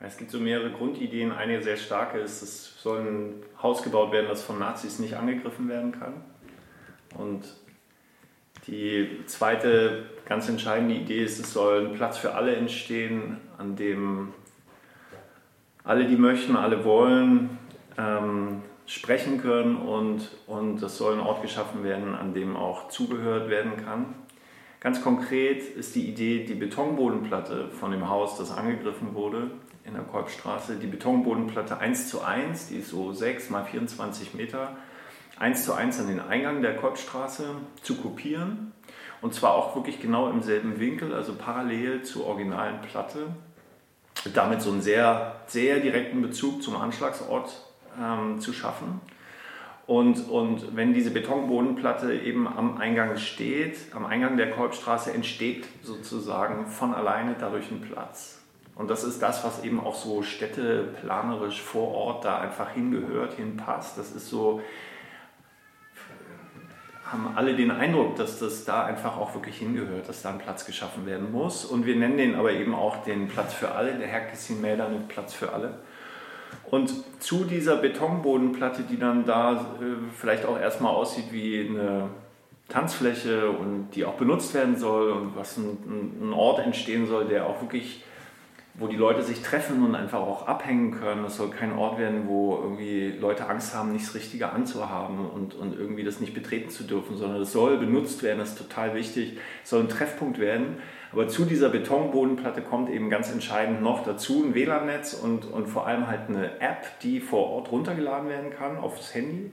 Speaker 3: Es gibt so mehrere Grundideen. Eine sehr starke ist, es soll ein Haus gebaut werden, das von Nazis nicht angegriffen werden kann. Und die zweite ganz entscheidende Idee ist, es soll ein Platz für alle entstehen, an dem alle, die möchten, alle wollen, ähm, sprechen können und, und es soll ein Ort geschaffen werden, an dem auch zugehört werden kann. Ganz konkret ist die Idee, die Betonbodenplatte von dem Haus, das angegriffen wurde, in der Kolbstraße, die Betonbodenplatte 1 zu 1, die ist so 6 mal 24 Meter, 1 zu 1 an den Eingang der Kolbstraße zu kopieren. Und zwar auch wirklich genau im selben Winkel, also parallel zur originalen Platte. Damit so einen sehr, sehr direkten Bezug zum Anschlagsort ähm, zu schaffen. Und, und wenn diese Betonbodenplatte eben am Eingang steht, am Eingang der Kolbstraße, entsteht sozusagen von alleine dadurch ein Platz. Und das ist das, was eben auch so städteplanerisch vor Ort da einfach hingehört, hinpasst. Das ist so, haben alle den Eindruck, dass das da einfach auch wirklich hingehört, dass da ein Platz geschaffen werden muss. Und wir nennen den aber eben auch den Platz für alle, der Herkessin Mäder mit Platz für alle. Und zu dieser Betonbodenplatte, die dann da äh, vielleicht auch erstmal aussieht wie eine Tanzfläche und die auch benutzt werden soll und was ein, ein Ort entstehen soll, der auch wirklich wo die Leute sich treffen und einfach auch abhängen können. Das soll kein Ort werden, wo irgendwie Leute Angst haben, nichts Richtige anzuhaben und, und irgendwie das nicht betreten zu dürfen, sondern es soll benutzt werden, das ist total wichtig. Es soll ein Treffpunkt werden. Aber zu dieser Betonbodenplatte kommt eben ganz entscheidend noch dazu ein WLAN-Netz und, und vor allem halt eine App, die vor Ort runtergeladen werden kann aufs Handy.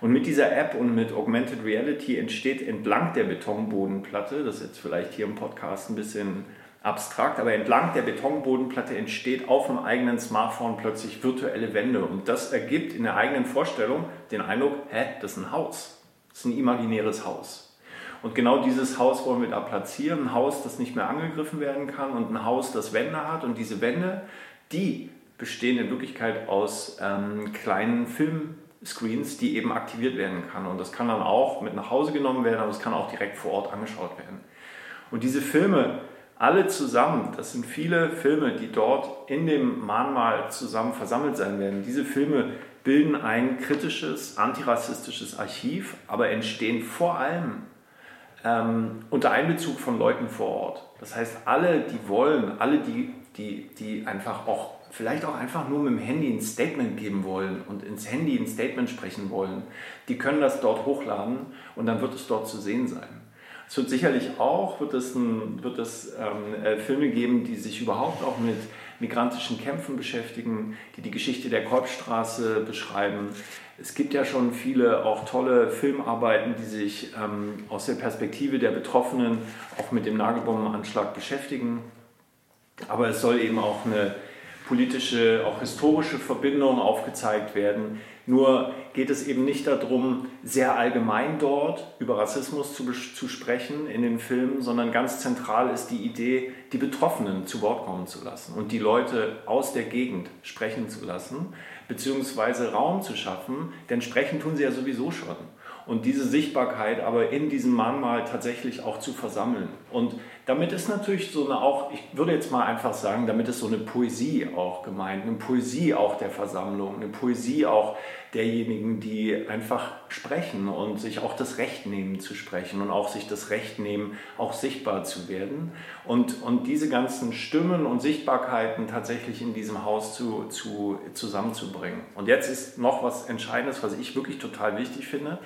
Speaker 3: Und mit dieser App und mit Augmented Reality entsteht entlang der Betonbodenplatte, das ist jetzt vielleicht hier im Podcast ein bisschen abstrakt, aber entlang der Betonbodenplatte entsteht auf dem eigenen Smartphone plötzlich virtuelle Wände. Und das ergibt in der eigenen Vorstellung den Eindruck, hä, das ist ein Haus. Das ist ein imaginäres Haus. Und genau dieses Haus wollen wir da platzieren. Ein Haus, das nicht mehr angegriffen werden kann und ein Haus, das Wände hat. Und diese Wände, die bestehen in Wirklichkeit aus ähm, kleinen Filmscreens, die eben aktiviert werden kann. Und das kann dann auch mit nach Hause genommen werden, aber es kann auch direkt vor Ort angeschaut werden. Und diese Filme, alle zusammen, das sind viele Filme, die dort in dem Mahnmal zusammen versammelt sein werden. Diese Filme bilden ein kritisches, antirassistisches Archiv, aber entstehen vor allem ähm, unter Einbezug von Leuten vor Ort. Das heißt, alle, die wollen, alle, die, die, die einfach auch, vielleicht auch einfach nur mit dem Handy ein Statement geben wollen und ins Handy ein Statement sprechen wollen, die können das dort hochladen und dann wird es dort zu sehen sein. Es wird sicherlich auch, wird es, ein, wird es ähm, äh, Filme geben, die sich überhaupt auch mit migrantischen Kämpfen beschäftigen, die die Geschichte der Kolbstraße beschreiben. Es gibt ja schon viele auch tolle Filmarbeiten, die sich ähm, aus der Perspektive der Betroffenen auch mit dem Nagelbombenanschlag beschäftigen. Aber es soll eben auch eine politische, auch historische Verbindung aufgezeigt werden, nur geht es eben nicht darum, sehr allgemein dort über Rassismus zu, zu sprechen in den Filmen, sondern ganz zentral ist die Idee, die Betroffenen zu Wort kommen zu lassen und die Leute aus der Gegend sprechen zu lassen, beziehungsweise Raum zu schaffen, denn sprechen tun sie ja sowieso schon. und diese Sichtbarkeit aber in diesem Mahnmal tatsächlich auch zu versammeln. Und damit ist natürlich so eine auch, ich würde jetzt mal einfach sagen, damit ist so eine Poesie auch gemeint, eine Poesie auch der Versammlung, eine Poesie auch derjenigen, die einfach sprechen und sich auch das Recht nehmen zu sprechen und auch sich das Recht nehmen, auch sichtbar zu werden. Und, und diese ganzen Stimmen und Sichtbarkeiten tatsächlich in diesem Haus zu, zu, zusammenzubringen. Und jetzt ist noch was Entscheidendes, was ich wirklich total wichtig finde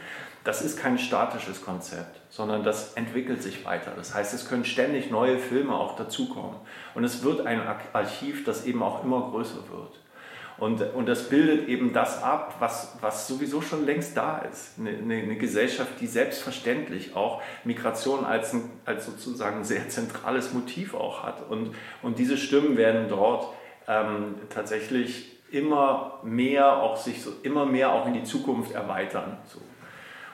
Speaker 3: das ist kein statisches Konzept, sondern das entwickelt sich weiter. Das heißt, es können ständig neue Filme auch dazukommen. Und es wird ein Archiv, das eben auch immer größer wird. Und, und das bildet eben das ab, was, was sowieso schon längst da ist. Eine, eine, Gesellschaft, die selbstverständlich auch Migration als, ein, als sozusagen ein sehr zentrales Motiv auch hat. Und, und diese Stimmen werden dort ähm, tatsächlich immer mehr auch sich so immer mehr auch in die Zukunft erweitern. So.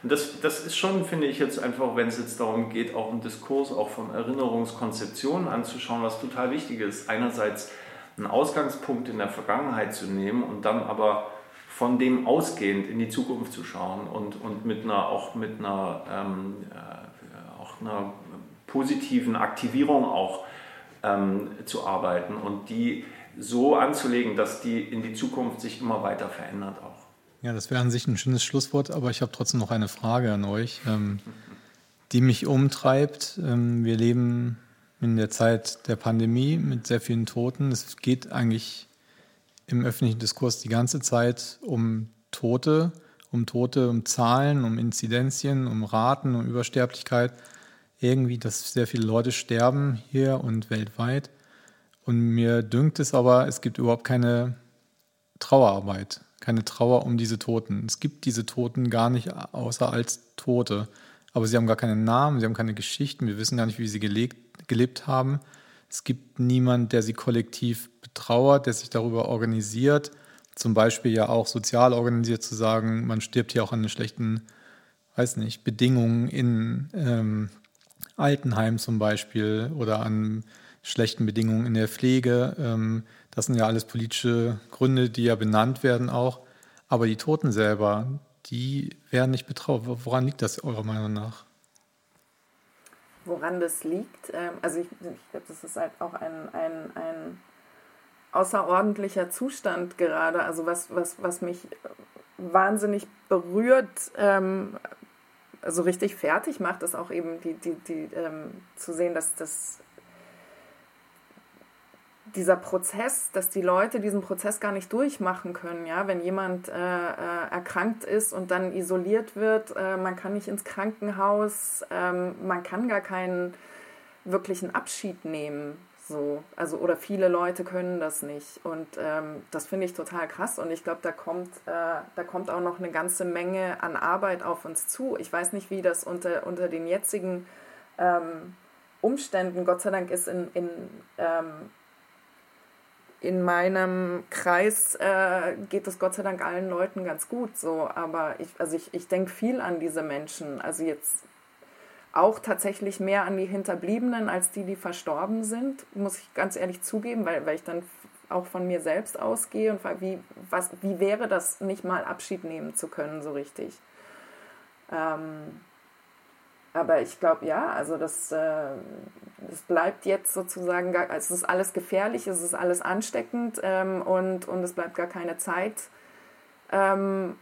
Speaker 3: Und das, das ist schon, finde ich jetzt einfach, wenn es jetzt darum geht, auch einen Diskurs auch von Erinnerungskonzeptionen anzuschauen, was total wichtig ist. Einerseits einen Ausgangspunkt in der Vergangenheit zu nehmen und dann aber von dem ausgehend in die Zukunft zu schauen und, und mit einer, auch mit einer, ähm, äh, auch einer positiven Aktivierung auch ähm, zu arbeiten und die so anzulegen, dass die in die Zukunft sich immer weiter verändert.
Speaker 1: Ja, das wäre an sich ein schönes Schlusswort, aber ich habe trotzdem noch eine Frage an euch, ähm, die mich umtreibt. Ähm, wir leben in der Zeit der Pandemie mit sehr vielen Toten. Es geht eigentlich im öffentlichen Diskurs die ganze Zeit um Tote, um Tote, um Zahlen, um Inzidenzien, um Raten, um Übersterblichkeit. Irgendwie, dass sehr viele Leute sterben hier und weltweit. Und mir dünkt es aber, es gibt überhaupt keine Trauerarbeit keine Trauer um diese Toten. Es gibt diese Toten gar nicht außer als Tote. Aber sie haben gar keinen Namen, sie haben keine Geschichten, wir wissen gar nicht, wie sie gelebt, gelebt haben. Es gibt niemanden, der sie kollektiv betrauert, der sich darüber organisiert. Zum Beispiel ja auch sozial organisiert zu sagen, man stirbt hier auch an den schlechten, weiß nicht, Bedingungen in ähm, Altenheim zum Beispiel oder an schlechten Bedingungen in der Pflege. Ähm, das sind ja alles politische Gründe, die ja benannt werden auch. Aber die Toten selber, die werden nicht betraut. Woran liegt das eurer Meinung nach?
Speaker 2: Woran das liegt? Ähm, also ich, ich glaube, das ist halt auch ein, ein, ein außerordentlicher Zustand gerade. Also was, was, was mich wahnsinnig berührt, ähm, also richtig fertig macht, ist auch eben die, die, die ähm, zu sehen, dass das dieser Prozess, dass die Leute diesen Prozess gar nicht durchmachen können, ja, wenn jemand äh, äh, erkrankt ist und dann isoliert wird, äh, man kann nicht ins Krankenhaus, ähm, man kann gar keinen wirklichen Abschied nehmen, so, also oder viele Leute können das nicht. Und ähm, das finde ich total krass. Und ich glaube, da kommt, äh, da kommt auch noch eine ganze Menge an Arbeit auf uns zu. Ich weiß nicht, wie das unter unter den jetzigen ähm, Umständen, Gott sei Dank ist in, in ähm, in meinem Kreis äh, geht es Gott sei Dank allen Leuten ganz gut so, aber ich, also ich, ich denke viel an diese Menschen. Also jetzt auch tatsächlich mehr an die Hinterbliebenen als die, die verstorben sind, muss ich ganz ehrlich zugeben, weil, weil ich dann auch von mir selbst ausgehe und frage, wie, was, wie wäre das, nicht mal Abschied nehmen zu können, so richtig. Ähm, aber ich glaube, ja, also das, äh, das bleibt jetzt sozusagen, gar, es ist alles gefährlich, es ist alles ansteckend ähm, und, und es bleibt gar keine Zeit, ähm,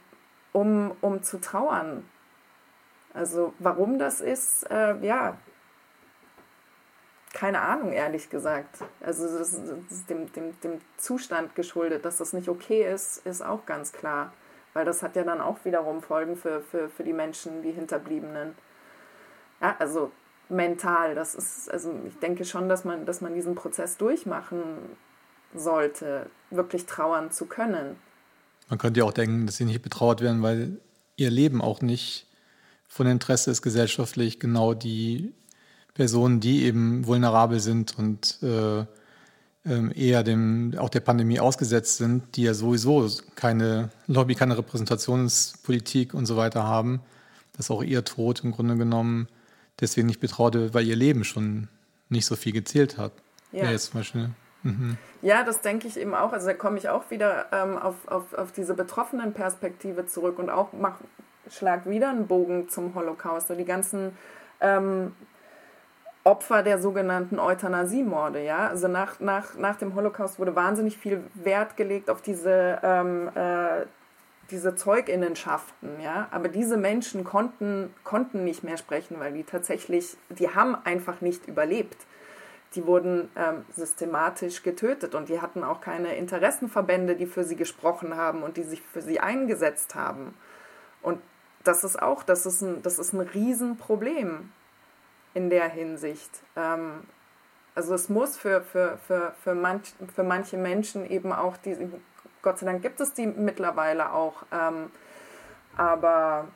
Speaker 2: um, um zu trauern. Also warum das ist, äh, ja, keine Ahnung, ehrlich gesagt. Also das ist dem, dem, dem Zustand geschuldet, dass das nicht okay ist, ist auch ganz klar. Weil das hat ja dann auch wiederum Folgen für, für, für die Menschen, die Hinterbliebenen. Ja, also mental, das ist, also ich denke schon, dass man, dass man diesen Prozess durchmachen sollte, wirklich trauern zu können.
Speaker 1: Man könnte ja auch denken, dass sie nicht betrauert werden, weil ihr Leben auch nicht von Interesse ist gesellschaftlich genau die Personen, die eben vulnerabel sind und äh, ähm, eher dem, auch der Pandemie ausgesetzt sind, die ja sowieso keine Lobby, keine Repräsentationspolitik und so weiter haben, dass auch ihr Tod im Grunde genommen deswegen nicht betraut wird, weil ihr Leben schon nicht so viel gezählt hat. Ja, ja jetzt zum Beispiel.
Speaker 2: Mhm. Ja, das denke ich eben auch. Also da komme ich auch wieder ähm, auf, auf, auf diese betroffenen Perspektive zurück und auch mach, schlag wieder einen Bogen zum Holocaust. Und die ganzen ähm, Opfer der sogenannten Euthanasiemorde. Ja? Also nach, nach, nach dem Holocaust wurde wahnsinnig viel Wert gelegt auf diese, ähm, äh, diese Zeuginnenschaften. Ja? Aber diese Menschen konnten, konnten nicht mehr sprechen, weil die tatsächlich, die haben einfach nicht überlebt. Die wurden ähm, systematisch getötet und die hatten auch keine Interessenverbände, die für sie gesprochen haben und die sich für sie eingesetzt haben. Und das ist auch, das ist ein, das ist ein Riesenproblem in der Hinsicht. Ähm, also es muss für, für, für, für, manch, für manche Menschen eben auch, die, Gott sei Dank gibt es die mittlerweile auch, ähm, aber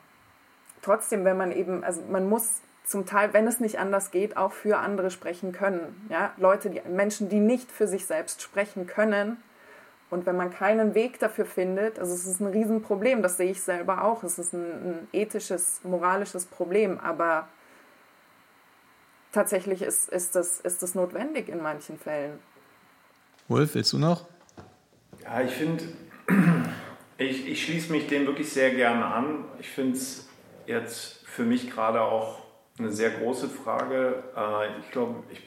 Speaker 2: trotzdem, wenn man eben, also man muss zum Teil, wenn es nicht anders geht, auch für andere sprechen können. Ja? Leute, die, Menschen, die nicht für sich selbst sprechen können. Und wenn man keinen Weg dafür findet, also es ist ein Riesenproblem, das sehe ich selber auch, es ist ein, ein ethisches, moralisches Problem, aber tatsächlich ist, ist, das, ist das notwendig in manchen Fällen.
Speaker 1: Wolf, willst du noch?
Speaker 3: Ja, ich finde, [CLEARS THROAT] ich, ich schließe mich dem wirklich sehr gerne an. Ich finde es jetzt für mich gerade auch eine sehr große Frage. Äh, ich glaube, ich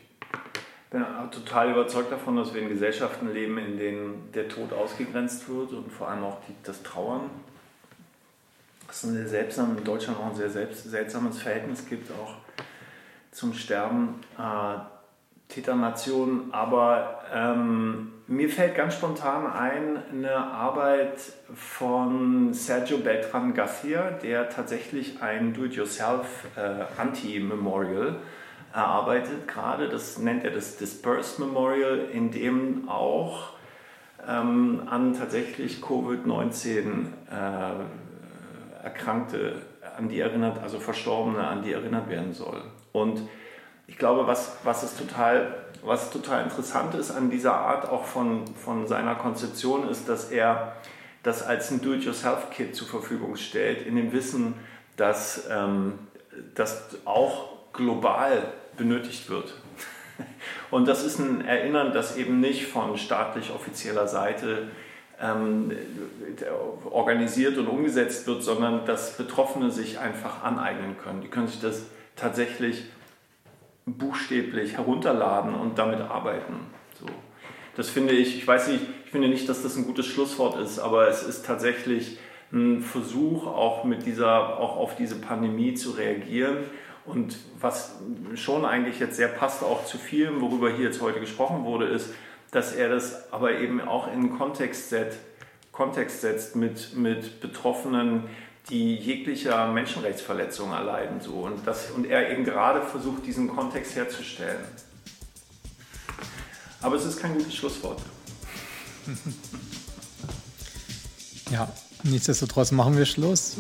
Speaker 3: bin total überzeugt davon, dass wir in Gesellschaften leben, in denen der Tod ausgegrenzt wird und vor allem auch das Trauern. Es ist sehr seltsam, in Deutschland auch ein sehr selbst, seltsames Verhältnis gibt, auch zum Sterben äh, Täternation. Aber ähm, mir fällt ganz spontan ein eine Arbeit von Sergio Beltran Garcia, der tatsächlich ein Do-it-yourself äh, Anti-Memorial erarbeitet gerade. Das nennt er das Dispersed Memorial, in dem auch ähm, an tatsächlich Covid-19 äh, Erkrankte an die erinnert, also Verstorbene an die erinnert werden soll. Und ich glaube, was, was, ist total, was total interessant ist an dieser Art auch von, von seiner Konzeption, ist, dass er das als ein Do-it-yourself-Kit zur Verfügung stellt, in dem Wissen, dass ähm, das auch global benötigt wird. [LAUGHS] Und das ist ein Erinnern, das eben nicht von staatlich offizieller Seite ähm, organisiert und umgesetzt wird, sondern dass Betroffene sich einfach aneignen können. Die können sich das tatsächlich buchstäblich herunterladen und damit arbeiten. So. Das finde ich, ich weiß nicht, ich finde nicht, dass das ein gutes Schlusswort ist, aber es ist tatsächlich ein Versuch, auch mit dieser, auch auf diese Pandemie zu reagieren. Und was schon eigentlich jetzt sehr passt auch zu vielem, worüber hier jetzt heute gesprochen wurde, ist, dass er das aber eben auch in Kontext, set, Kontext setzt mit, mit Betroffenen, die jeglicher Menschenrechtsverletzung erleiden. So. Und, das, und er eben gerade versucht, diesen Kontext herzustellen. Aber es ist kein gutes Schlusswort. [LAUGHS]
Speaker 1: Ja, nichtsdestotrotz machen wir Schluss.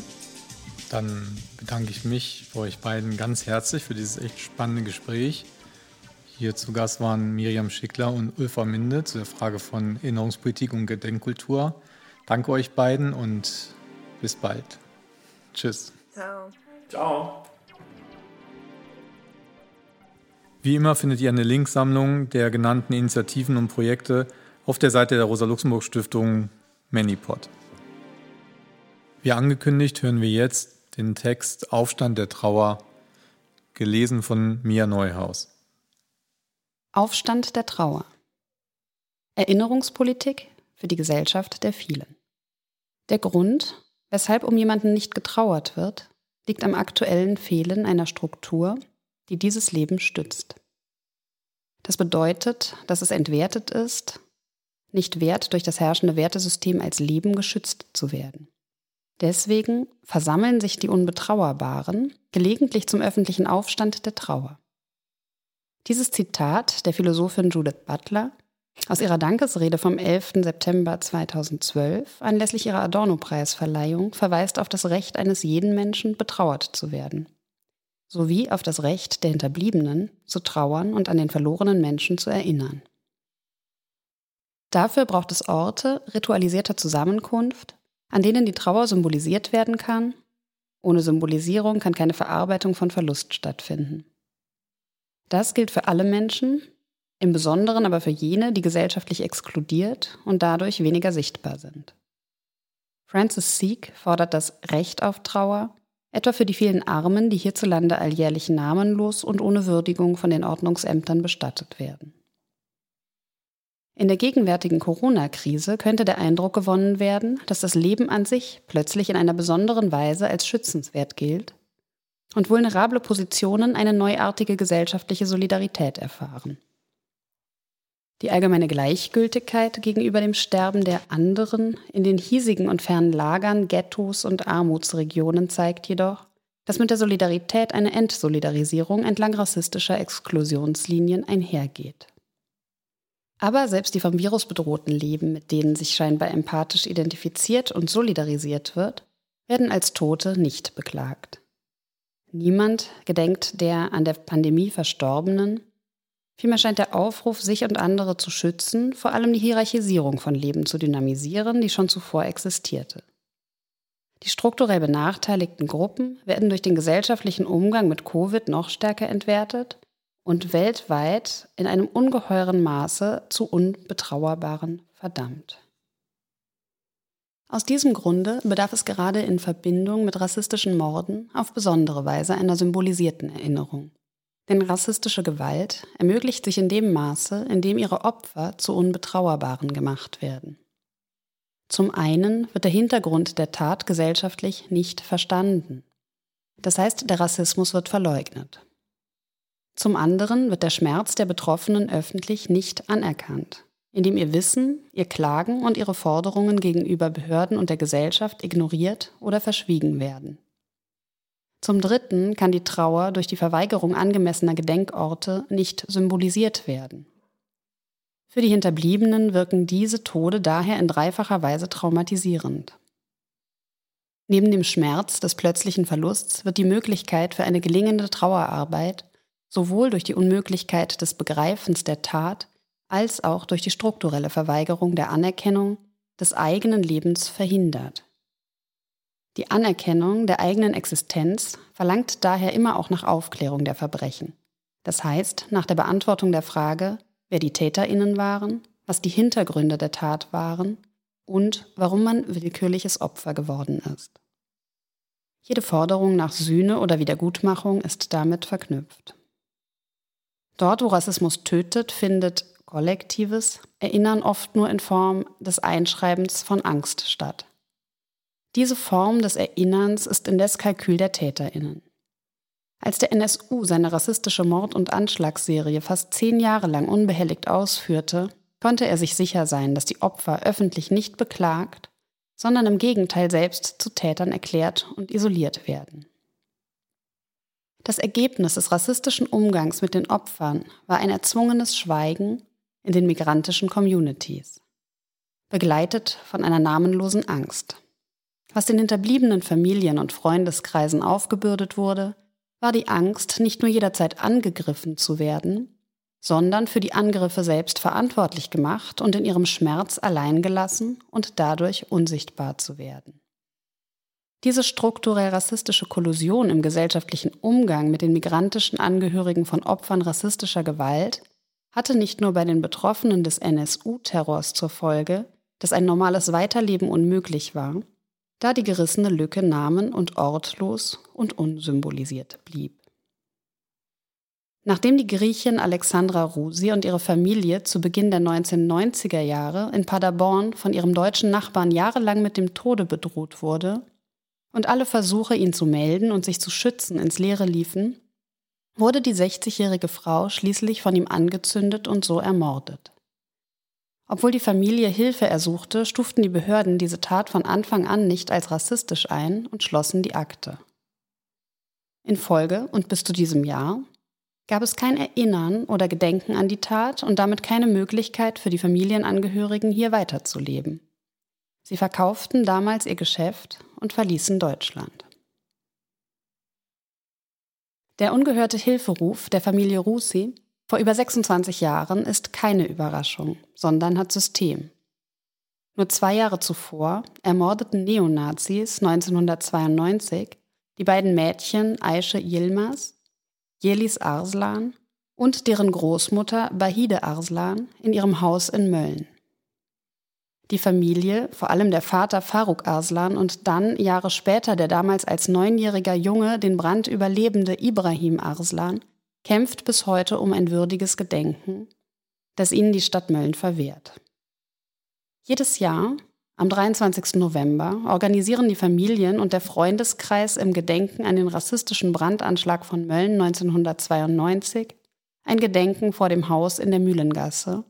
Speaker 1: Dann bedanke ich mich bei euch beiden ganz herzlich für dieses echt spannende Gespräch. Hier zu Gast waren Miriam Schickler und Ulfa Minde zu der Frage von Erinnerungspolitik und Gedenkkultur. Danke euch beiden und bis bald. Tschüss.
Speaker 3: Ciao. Ciao.
Speaker 1: Wie immer findet ihr eine Linksammlung der genannten Initiativen und Projekte auf der Seite der Rosa-Luxemburg-Stiftung ManyPod. Wie angekündigt hören wir jetzt den Text Aufstand der Trauer, gelesen von Mia Neuhaus.
Speaker 4: Aufstand der Trauer. Erinnerungspolitik für die Gesellschaft der vielen. Der Grund, Weshalb um jemanden nicht getrauert wird, liegt am aktuellen Fehlen einer Struktur, die dieses Leben stützt. Das bedeutet, dass es entwertet ist, nicht wert, durch das herrschende Wertesystem als Leben geschützt zu werden. Deswegen versammeln sich die Unbetrauerbaren gelegentlich zum öffentlichen Aufstand der Trauer. Dieses Zitat der Philosophin Judith Butler aus ihrer Dankesrede vom 11. September 2012 anlässlich ihrer Adorno-Preisverleihung verweist auf das Recht eines jeden Menschen, betrauert zu werden, sowie auf das Recht der Hinterbliebenen, zu trauern und an den verlorenen Menschen zu erinnern. Dafür braucht es Orte ritualisierter Zusammenkunft, an denen die Trauer symbolisiert werden kann. Ohne Symbolisierung kann keine Verarbeitung von Verlust stattfinden. Das gilt für alle Menschen, im Besonderen aber für jene, die gesellschaftlich exkludiert und dadurch weniger sichtbar sind. Francis Seek fordert das Recht auf Trauer, etwa für die vielen Armen, die hierzulande alljährlich namenlos und ohne Würdigung von den Ordnungsämtern bestattet werden. In der gegenwärtigen Corona-Krise könnte der Eindruck gewonnen werden, dass das Leben an sich plötzlich in einer besonderen Weise als schützenswert gilt und vulnerable Positionen eine neuartige gesellschaftliche Solidarität erfahren. Die allgemeine Gleichgültigkeit gegenüber dem Sterben der anderen in den hiesigen und fernen Lagern, Ghettos und Armutsregionen zeigt jedoch, dass mit der Solidarität eine Entsolidarisierung entlang rassistischer Exklusionslinien einhergeht. Aber selbst die vom Virus bedrohten Leben, mit denen sich scheinbar empathisch identifiziert und solidarisiert wird, werden als Tote nicht beklagt. Niemand gedenkt der an der Pandemie Verstorbenen. Vielmehr scheint der Aufruf, sich und andere zu schützen, vor allem die Hierarchisierung von Leben zu dynamisieren, die schon zuvor existierte. Die strukturell benachteiligten Gruppen werden durch den gesellschaftlichen Umgang mit Covid noch stärker entwertet und weltweit in einem ungeheuren Maße zu unbetrauerbaren verdammt. Aus diesem Grunde bedarf es gerade in Verbindung mit rassistischen Morden auf besondere Weise einer symbolisierten Erinnerung. Denn rassistische Gewalt ermöglicht sich in dem Maße, in dem ihre Opfer zu Unbetrauerbaren gemacht werden. Zum einen wird der Hintergrund der Tat gesellschaftlich nicht verstanden. Das heißt, der Rassismus wird verleugnet. Zum anderen wird der Schmerz der Betroffenen öffentlich nicht anerkannt, indem ihr Wissen, ihr Klagen und ihre Forderungen gegenüber Behörden und der Gesellschaft ignoriert oder verschwiegen werden. Zum Dritten kann die Trauer durch die Verweigerung angemessener Gedenkorte nicht symbolisiert werden. Für die Hinterbliebenen wirken diese Tode daher in dreifacher Weise traumatisierend. Neben dem Schmerz des plötzlichen Verlusts wird die Möglichkeit für eine gelingende Trauerarbeit sowohl durch die Unmöglichkeit des Begreifens der Tat als auch durch die strukturelle Verweigerung der Anerkennung des eigenen Lebens verhindert. Die Anerkennung der eigenen Existenz verlangt daher immer auch nach Aufklärung der Verbrechen. Das heißt, nach der Beantwortung der Frage, wer die Täterinnen waren, was die Hintergründe der Tat waren und warum man willkürliches Opfer geworden ist. Jede Forderung nach Sühne oder Wiedergutmachung ist damit verknüpft. Dort, wo Rassismus tötet, findet kollektives Erinnern oft nur in Form des Einschreibens von Angst statt. Diese Form des Erinnerns ist indes Kalkül der Täterinnen. Als der NSU seine rassistische Mord- und Anschlagsserie fast zehn Jahre lang unbehelligt ausführte, konnte er sich sicher sein, dass die Opfer öffentlich nicht beklagt, sondern im Gegenteil selbst zu Tätern erklärt und isoliert werden. Das Ergebnis des rassistischen Umgangs mit den Opfern war ein erzwungenes Schweigen in den migrantischen Communities, begleitet von einer namenlosen Angst. Was den hinterbliebenen Familien und Freundeskreisen aufgebürdet wurde, war die Angst, nicht nur jederzeit angegriffen zu werden, sondern für die Angriffe selbst verantwortlich gemacht und in ihrem Schmerz allein gelassen und dadurch unsichtbar zu werden. Diese strukturell rassistische Kollusion im gesellschaftlichen Umgang mit den migrantischen Angehörigen von Opfern rassistischer Gewalt hatte nicht nur bei den Betroffenen des NSU-Terrors zur Folge, dass ein normales Weiterleben unmöglich war, da die gerissene Lücke namen- und ortlos und unsymbolisiert blieb. Nachdem die Griechin Alexandra Rusi und ihre Familie zu Beginn der 1990er Jahre in Paderborn von ihrem deutschen Nachbarn jahrelang mit dem Tode bedroht wurde, und alle Versuche, ihn zu melden und sich zu schützen, ins Leere liefen, wurde die 60-jährige Frau schließlich von ihm angezündet und so ermordet. Obwohl die Familie Hilfe ersuchte, stuften die Behörden diese Tat von Anfang an nicht als rassistisch ein und schlossen die Akte. In Folge und bis zu diesem Jahr gab es kein Erinnern oder Gedenken an die Tat und damit keine Möglichkeit für die Familienangehörigen hier weiterzuleben. Sie verkauften damals ihr Geschäft und verließen Deutschland. Der ungehörte Hilferuf der Familie Rusi vor über 26 Jahren ist keine Überraschung, sondern hat System. Nur zwei Jahre zuvor ermordeten Neonazis 1992 die beiden Mädchen Aische Yilmaz, Jelis Arslan und deren Großmutter Bahide Arslan in ihrem Haus in Mölln. Die Familie, vor allem der Vater Faruk Arslan und dann Jahre später der damals als neunjähriger Junge den Brand überlebende Ibrahim Arslan, kämpft bis heute um ein würdiges Gedenken, das ihnen die Stadt Mölln verwehrt. Jedes Jahr, am 23. November, organisieren die Familien und der Freundeskreis im Gedenken an den rassistischen Brandanschlag von Mölln 1992 ein Gedenken vor dem Haus in der Mühlengasse.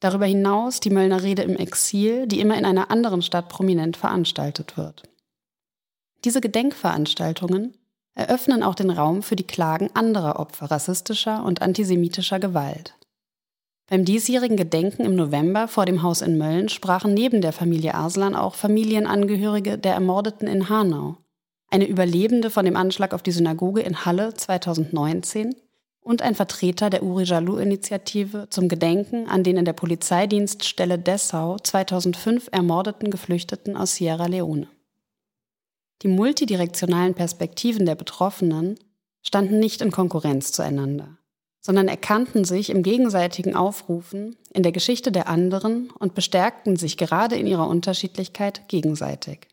Speaker 4: Darüber hinaus die Möllner Rede im Exil, die immer in einer anderen Stadt prominent veranstaltet wird. Diese Gedenkveranstaltungen eröffnen auch den Raum für die Klagen anderer Opfer rassistischer und antisemitischer Gewalt. Beim diesjährigen Gedenken im November vor dem Haus in Mölln sprachen neben der Familie Arslan auch Familienangehörige der Ermordeten in Hanau, eine Überlebende von dem Anschlag auf die Synagoge in Halle 2019 und ein Vertreter der Uri Jalou-Initiative zum Gedenken an den in der Polizeidienststelle Dessau 2005 ermordeten Geflüchteten aus Sierra Leone. Die multidirektionalen Perspektiven der Betroffenen standen nicht in Konkurrenz zueinander sondern erkannten sich im gegenseitigen Aufrufen in der Geschichte der anderen und bestärkten sich gerade in ihrer Unterschiedlichkeit gegenseitig.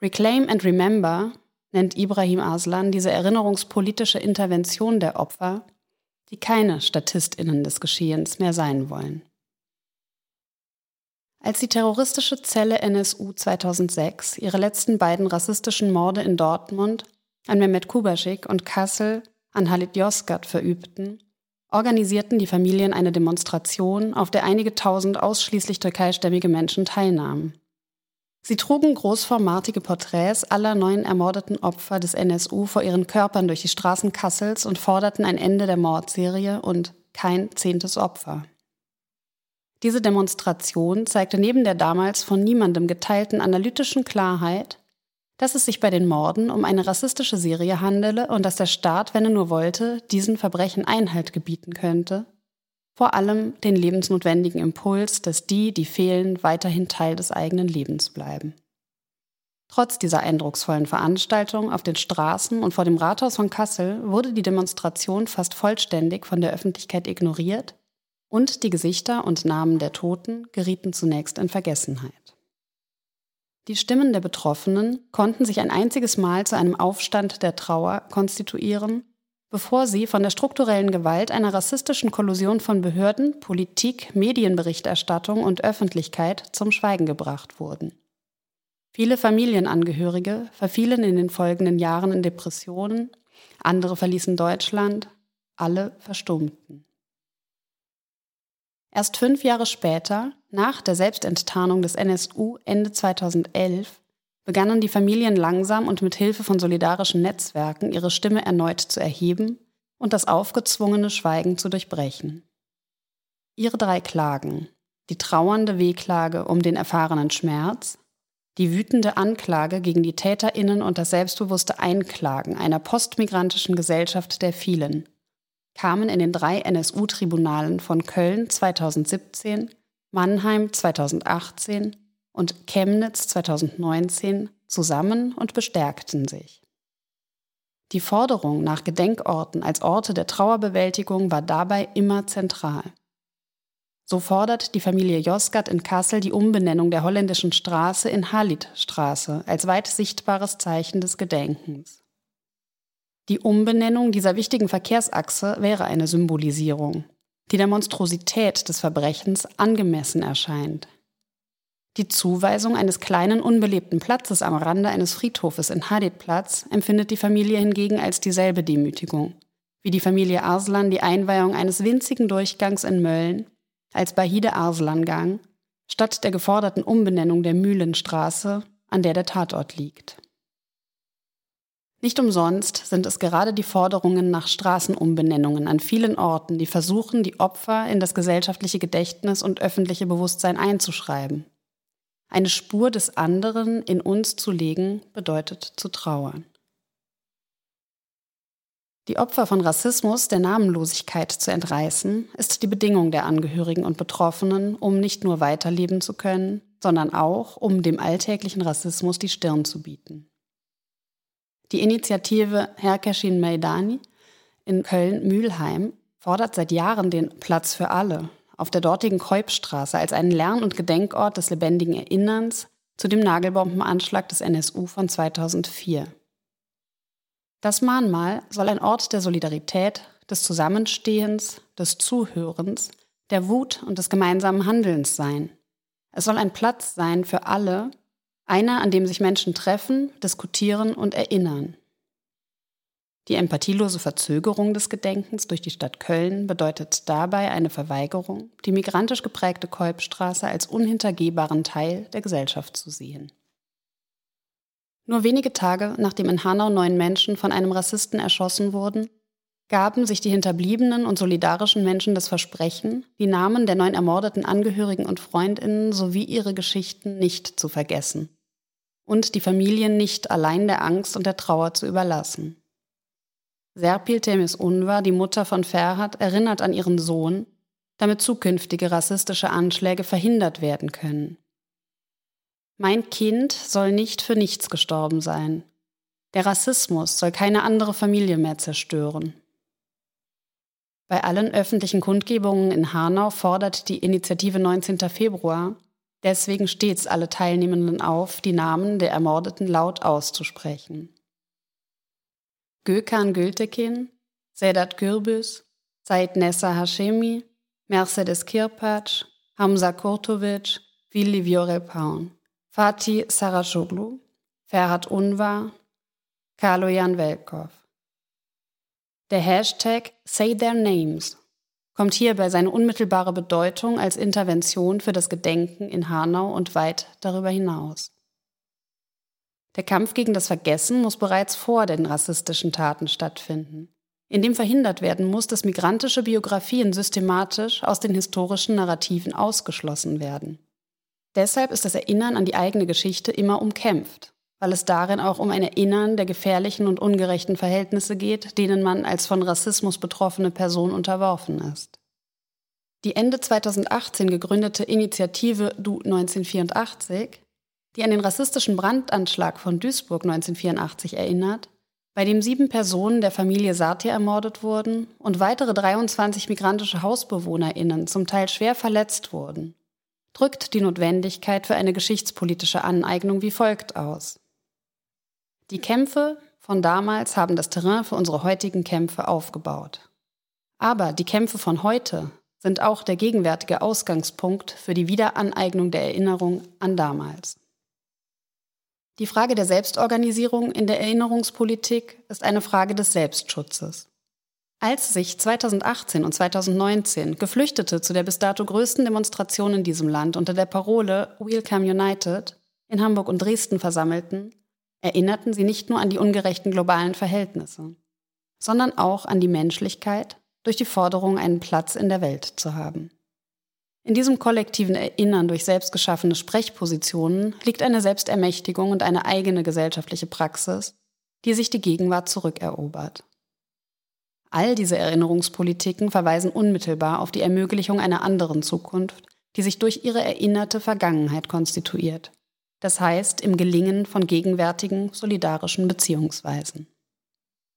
Speaker 4: Reclaim and Remember nennt Ibrahim Aslan diese erinnerungspolitische Intervention der Opfer, die keine Statistinnen des Geschehens mehr sein wollen. Als die terroristische Zelle NSU 2006 ihre letzten beiden rassistischen Morde in Dortmund an Mehmet Kubaschik und Kassel an Halit Yozgat verübten, organisierten die Familien eine Demonstration, auf der einige tausend ausschließlich türkeistämmige Menschen teilnahmen. Sie trugen großformatige Porträts aller neun ermordeten Opfer des NSU vor ihren Körpern durch die Straßen Kassels und forderten ein Ende der Mordserie und kein zehntes Opfer. Diese Demonstration zeigte neben der damals von niemandem geteilten analytischen Klarheit, dass es sich bei den Morden um eine rassistische Serie handele und dass der Staat, wenn er nur wollte, diesen Verbrechen Einhalt gebieten könnte. Vor allem den lebensnotwendigen Impuls, dass die, die fehlen, weiterhin Teil des eigenen Lebens bleiben. Trotz dieser eindrucksvollen Veranstaltung auf den Straßen und vor dem Rathaus von Kassel wurde die Demonstration fast vollständig von der Öffentlichkeit ignoriert und die Gesichter und Namen der Toten gerieten zunächst in Vergessenheit. Die Stimmen der Betroffenen konnten sich ein einziges Mal zu einem Aufstand der Trauer konstituieren, bevor sie von der strukturellen Gewalt einer rassistischen Kollusion von Behörden, Politik, Medienberichterstattung und Öffentlichkeit zum Schweigen gebracht wurden. Viele Familienangehörige verfielen in den folgenden Jahren in Depressionen, andere verließen Deutschland, alle verstummten. Erst fünf Jahre später, nach der Selbstenttarnung des NSU Ende 2011, begannen die Familien langsam und mit Hilfe von solidarischen Netzwerken ihre Stimme erneut zu erheben und das aufgezwungene Schweigen zu durchbrechen. Ihre drei Klagen, die trauernde Wehklage um den erfahrenen Schmerz, die wütende Anklage gegen die Täterinnen und das selbstbewusste Einklagen einer postmigrantischen Gesellschaft der vielen, kamen in den drei NSU-Tribunalen von Köln 2017, Mannheim 2018 und Chemnitz 2019 zusammen und bestärkten sich. Die Forderung nach Gedenkorten als Orte der Trauerbewältigung war dabei immer zentral. So fordert die Familie Josgat in Kassel die Umbenennung der holländischen Straße in Halit-Straße als weit sichtbares Zeichen des Gedenkens. Die Umbenennung dieser wichtigen Verkehrsachse wäre eine Symbolisierung, die der Monstrosität des Verbrechens angemessen erscheint. Die Zuweisung eines kleinen unbelebten Platzes am Rande eines Friedhofes in Hadidplatz empfindet die Familie hingegen als dieselbe Demütigung, wie die Familie Arslan die Einweihung eines winzigen Durchgangs in Mölln als Bahide Arslan-Gang statt der geforderten Umbenennung der Mühlenstraße, an der der Tatort liegt. Nicht umsonst sind es gerade die Forderungen nach Straßenumbenennungen an vielen Orten, die versuchen, die Opfer in das gesellschaftliche Gedächtnis und öffentliche Bewusstsein einzuschreiben. Eine Spur des anderen in uns zu legen, bedeutet zu trauern. Die Opfer von Rassismus der Namenlosigkeit zu entreißen, ist die Bedingung der Angehörigen und Betroffenen, um nicht nur weiterleben zu können, sondern auch, um dem alltäglichen Rassismus die Stirn zu bieten. Die Initiative Herkeşin Meidani in Köln-Mülheim fordert seit Jahren den Platz für alle, auf der dortigen Keupstraße als einen Lern- und Gedenkort des lebendigen Erinnerns zu dem Nagelbombenanschlag des NSU von 2004. Das Mahnmal soll ein Ort der Solidarität, des Zusammenstehens, des Zuhörens, der Wut und des gemeinsamen Handelns sein. Es soll ein Platz sein für alle, einer, an dem sich Menschen treffen, diskutieren und erinnern. Die empathielose Verzögerung des Gedenkens durch die Stadt Köln bedeutet dabei eine Verweigerung, die migrantisch geprägte Kolbstraße als unhintergehbaren Teil der Gesellschaft zu sehen. Nur wenige Tage nachdem in Hanau neun Menschen von einem Rassisten erschossen wurden, gaben sich die hinterbliebenen und solidarischen Menschen das Versprechen, die Namen der neun ermordeten Angehörigen und Freundinnen sowie ihre Geschichten nicht zu vergessen und die Familien nicht allein der Angst und der Trauer zu überlassen. Serpil Temis Unvar, die Mutter von Ferhat, erinnert an ihren Sohn, damit zukünftige rassistische Anschläge verhindert werden können. Mein Kind soll nicht für nichts gestorben sein. Der Rassismus soll keine andere Familie mehr zerstören. Bei allen öffentlichen Kundgebungen in Hanau fordert die Initiative 19. Februar deswegen stets alle Teilnehmenden auf, die Namen der Ermordeten laut auszusprechen. Gökhan Gültekin, Sedat Gürbüz, Said Nessa Hashemi, Mercedes Kirpac, Hamza Kurtovic, Willi Viorel Paun, Fatih Saracoglu, Ferhat Unvar, Kaloyan Velkov. Der Hashtag Say Their Names kommt hierbei seine unmittelbare Bedeutung als Intervention für das Gedenken in Hanau und weit darüber hinaus. Der Kampf gegen das Vergessen muss bereits vor den rassistischen Taten stattfinden, indem verhindert werden muss, dass migrantische Biografien systematisch aus den historischen Narrativen ausgeschlossen werden. Deshalb ist das Erinnern an die eigene Geschichte immer umkämpft weil es darin auch um ein Erinnern der gefährlichen und ungerechten Verhältnisse geht, denen man als von Rassismus betroffene Person unterworfen ist. Die Ende 2018 gegründete Initiative Du 1984, die an den rassistischen Brandanschlag von Duisburg 1984 erinnert, bei dem sieben Personen der Familie Satir ermordet wurden und weitere 23 migrantische HausbewohnerInnen zum Teil schwer verletzt wurden, drückt die Notwendigkeit für eine geschichtspolitische Aneignung wie folgt aus. Die Kämpfe von damals haben das Terrain für unsere heutigen Kämpfe aufgebaut. Aber die Kämpfe von heute sind auch der gegenwärtige Ausgangspunkt für die Wiederaneignung der Erinnerung an damals. Die Frage der Selbstorganisierung in der Erinnerungspolitik ist eine Frage des Selbstschutzes. Als sich 2018 und 2019 Geflüchtete zu der bis dato größten Demonstration in diesem Land unter der Parole Welcome United in Hamburg und Dresden versammelten, erinnerten sie nicht nur an die ungerechten globalen Verhältnisse, sondern auch an die Menschlichkeit durch die Forderung, einen Platz in der Welt zu haben. In diesem kollektiven Erinnern durch selbstgeschaffene Sprechpositionen liegt eine Selbstermächtigung und eine eigene gesellschaftliche Praxis, die sich die Gegenwart zurückerobert. All diese Erinnerungspolitiken verweisen unmittelbar auf die Ermöglichung einer anderen Zukunft, die sich durch ihre erinnerte Vergangenheit konstituiert das heißt im Gelingen von gegenwärtigen solidarischen Beziehungsweisen.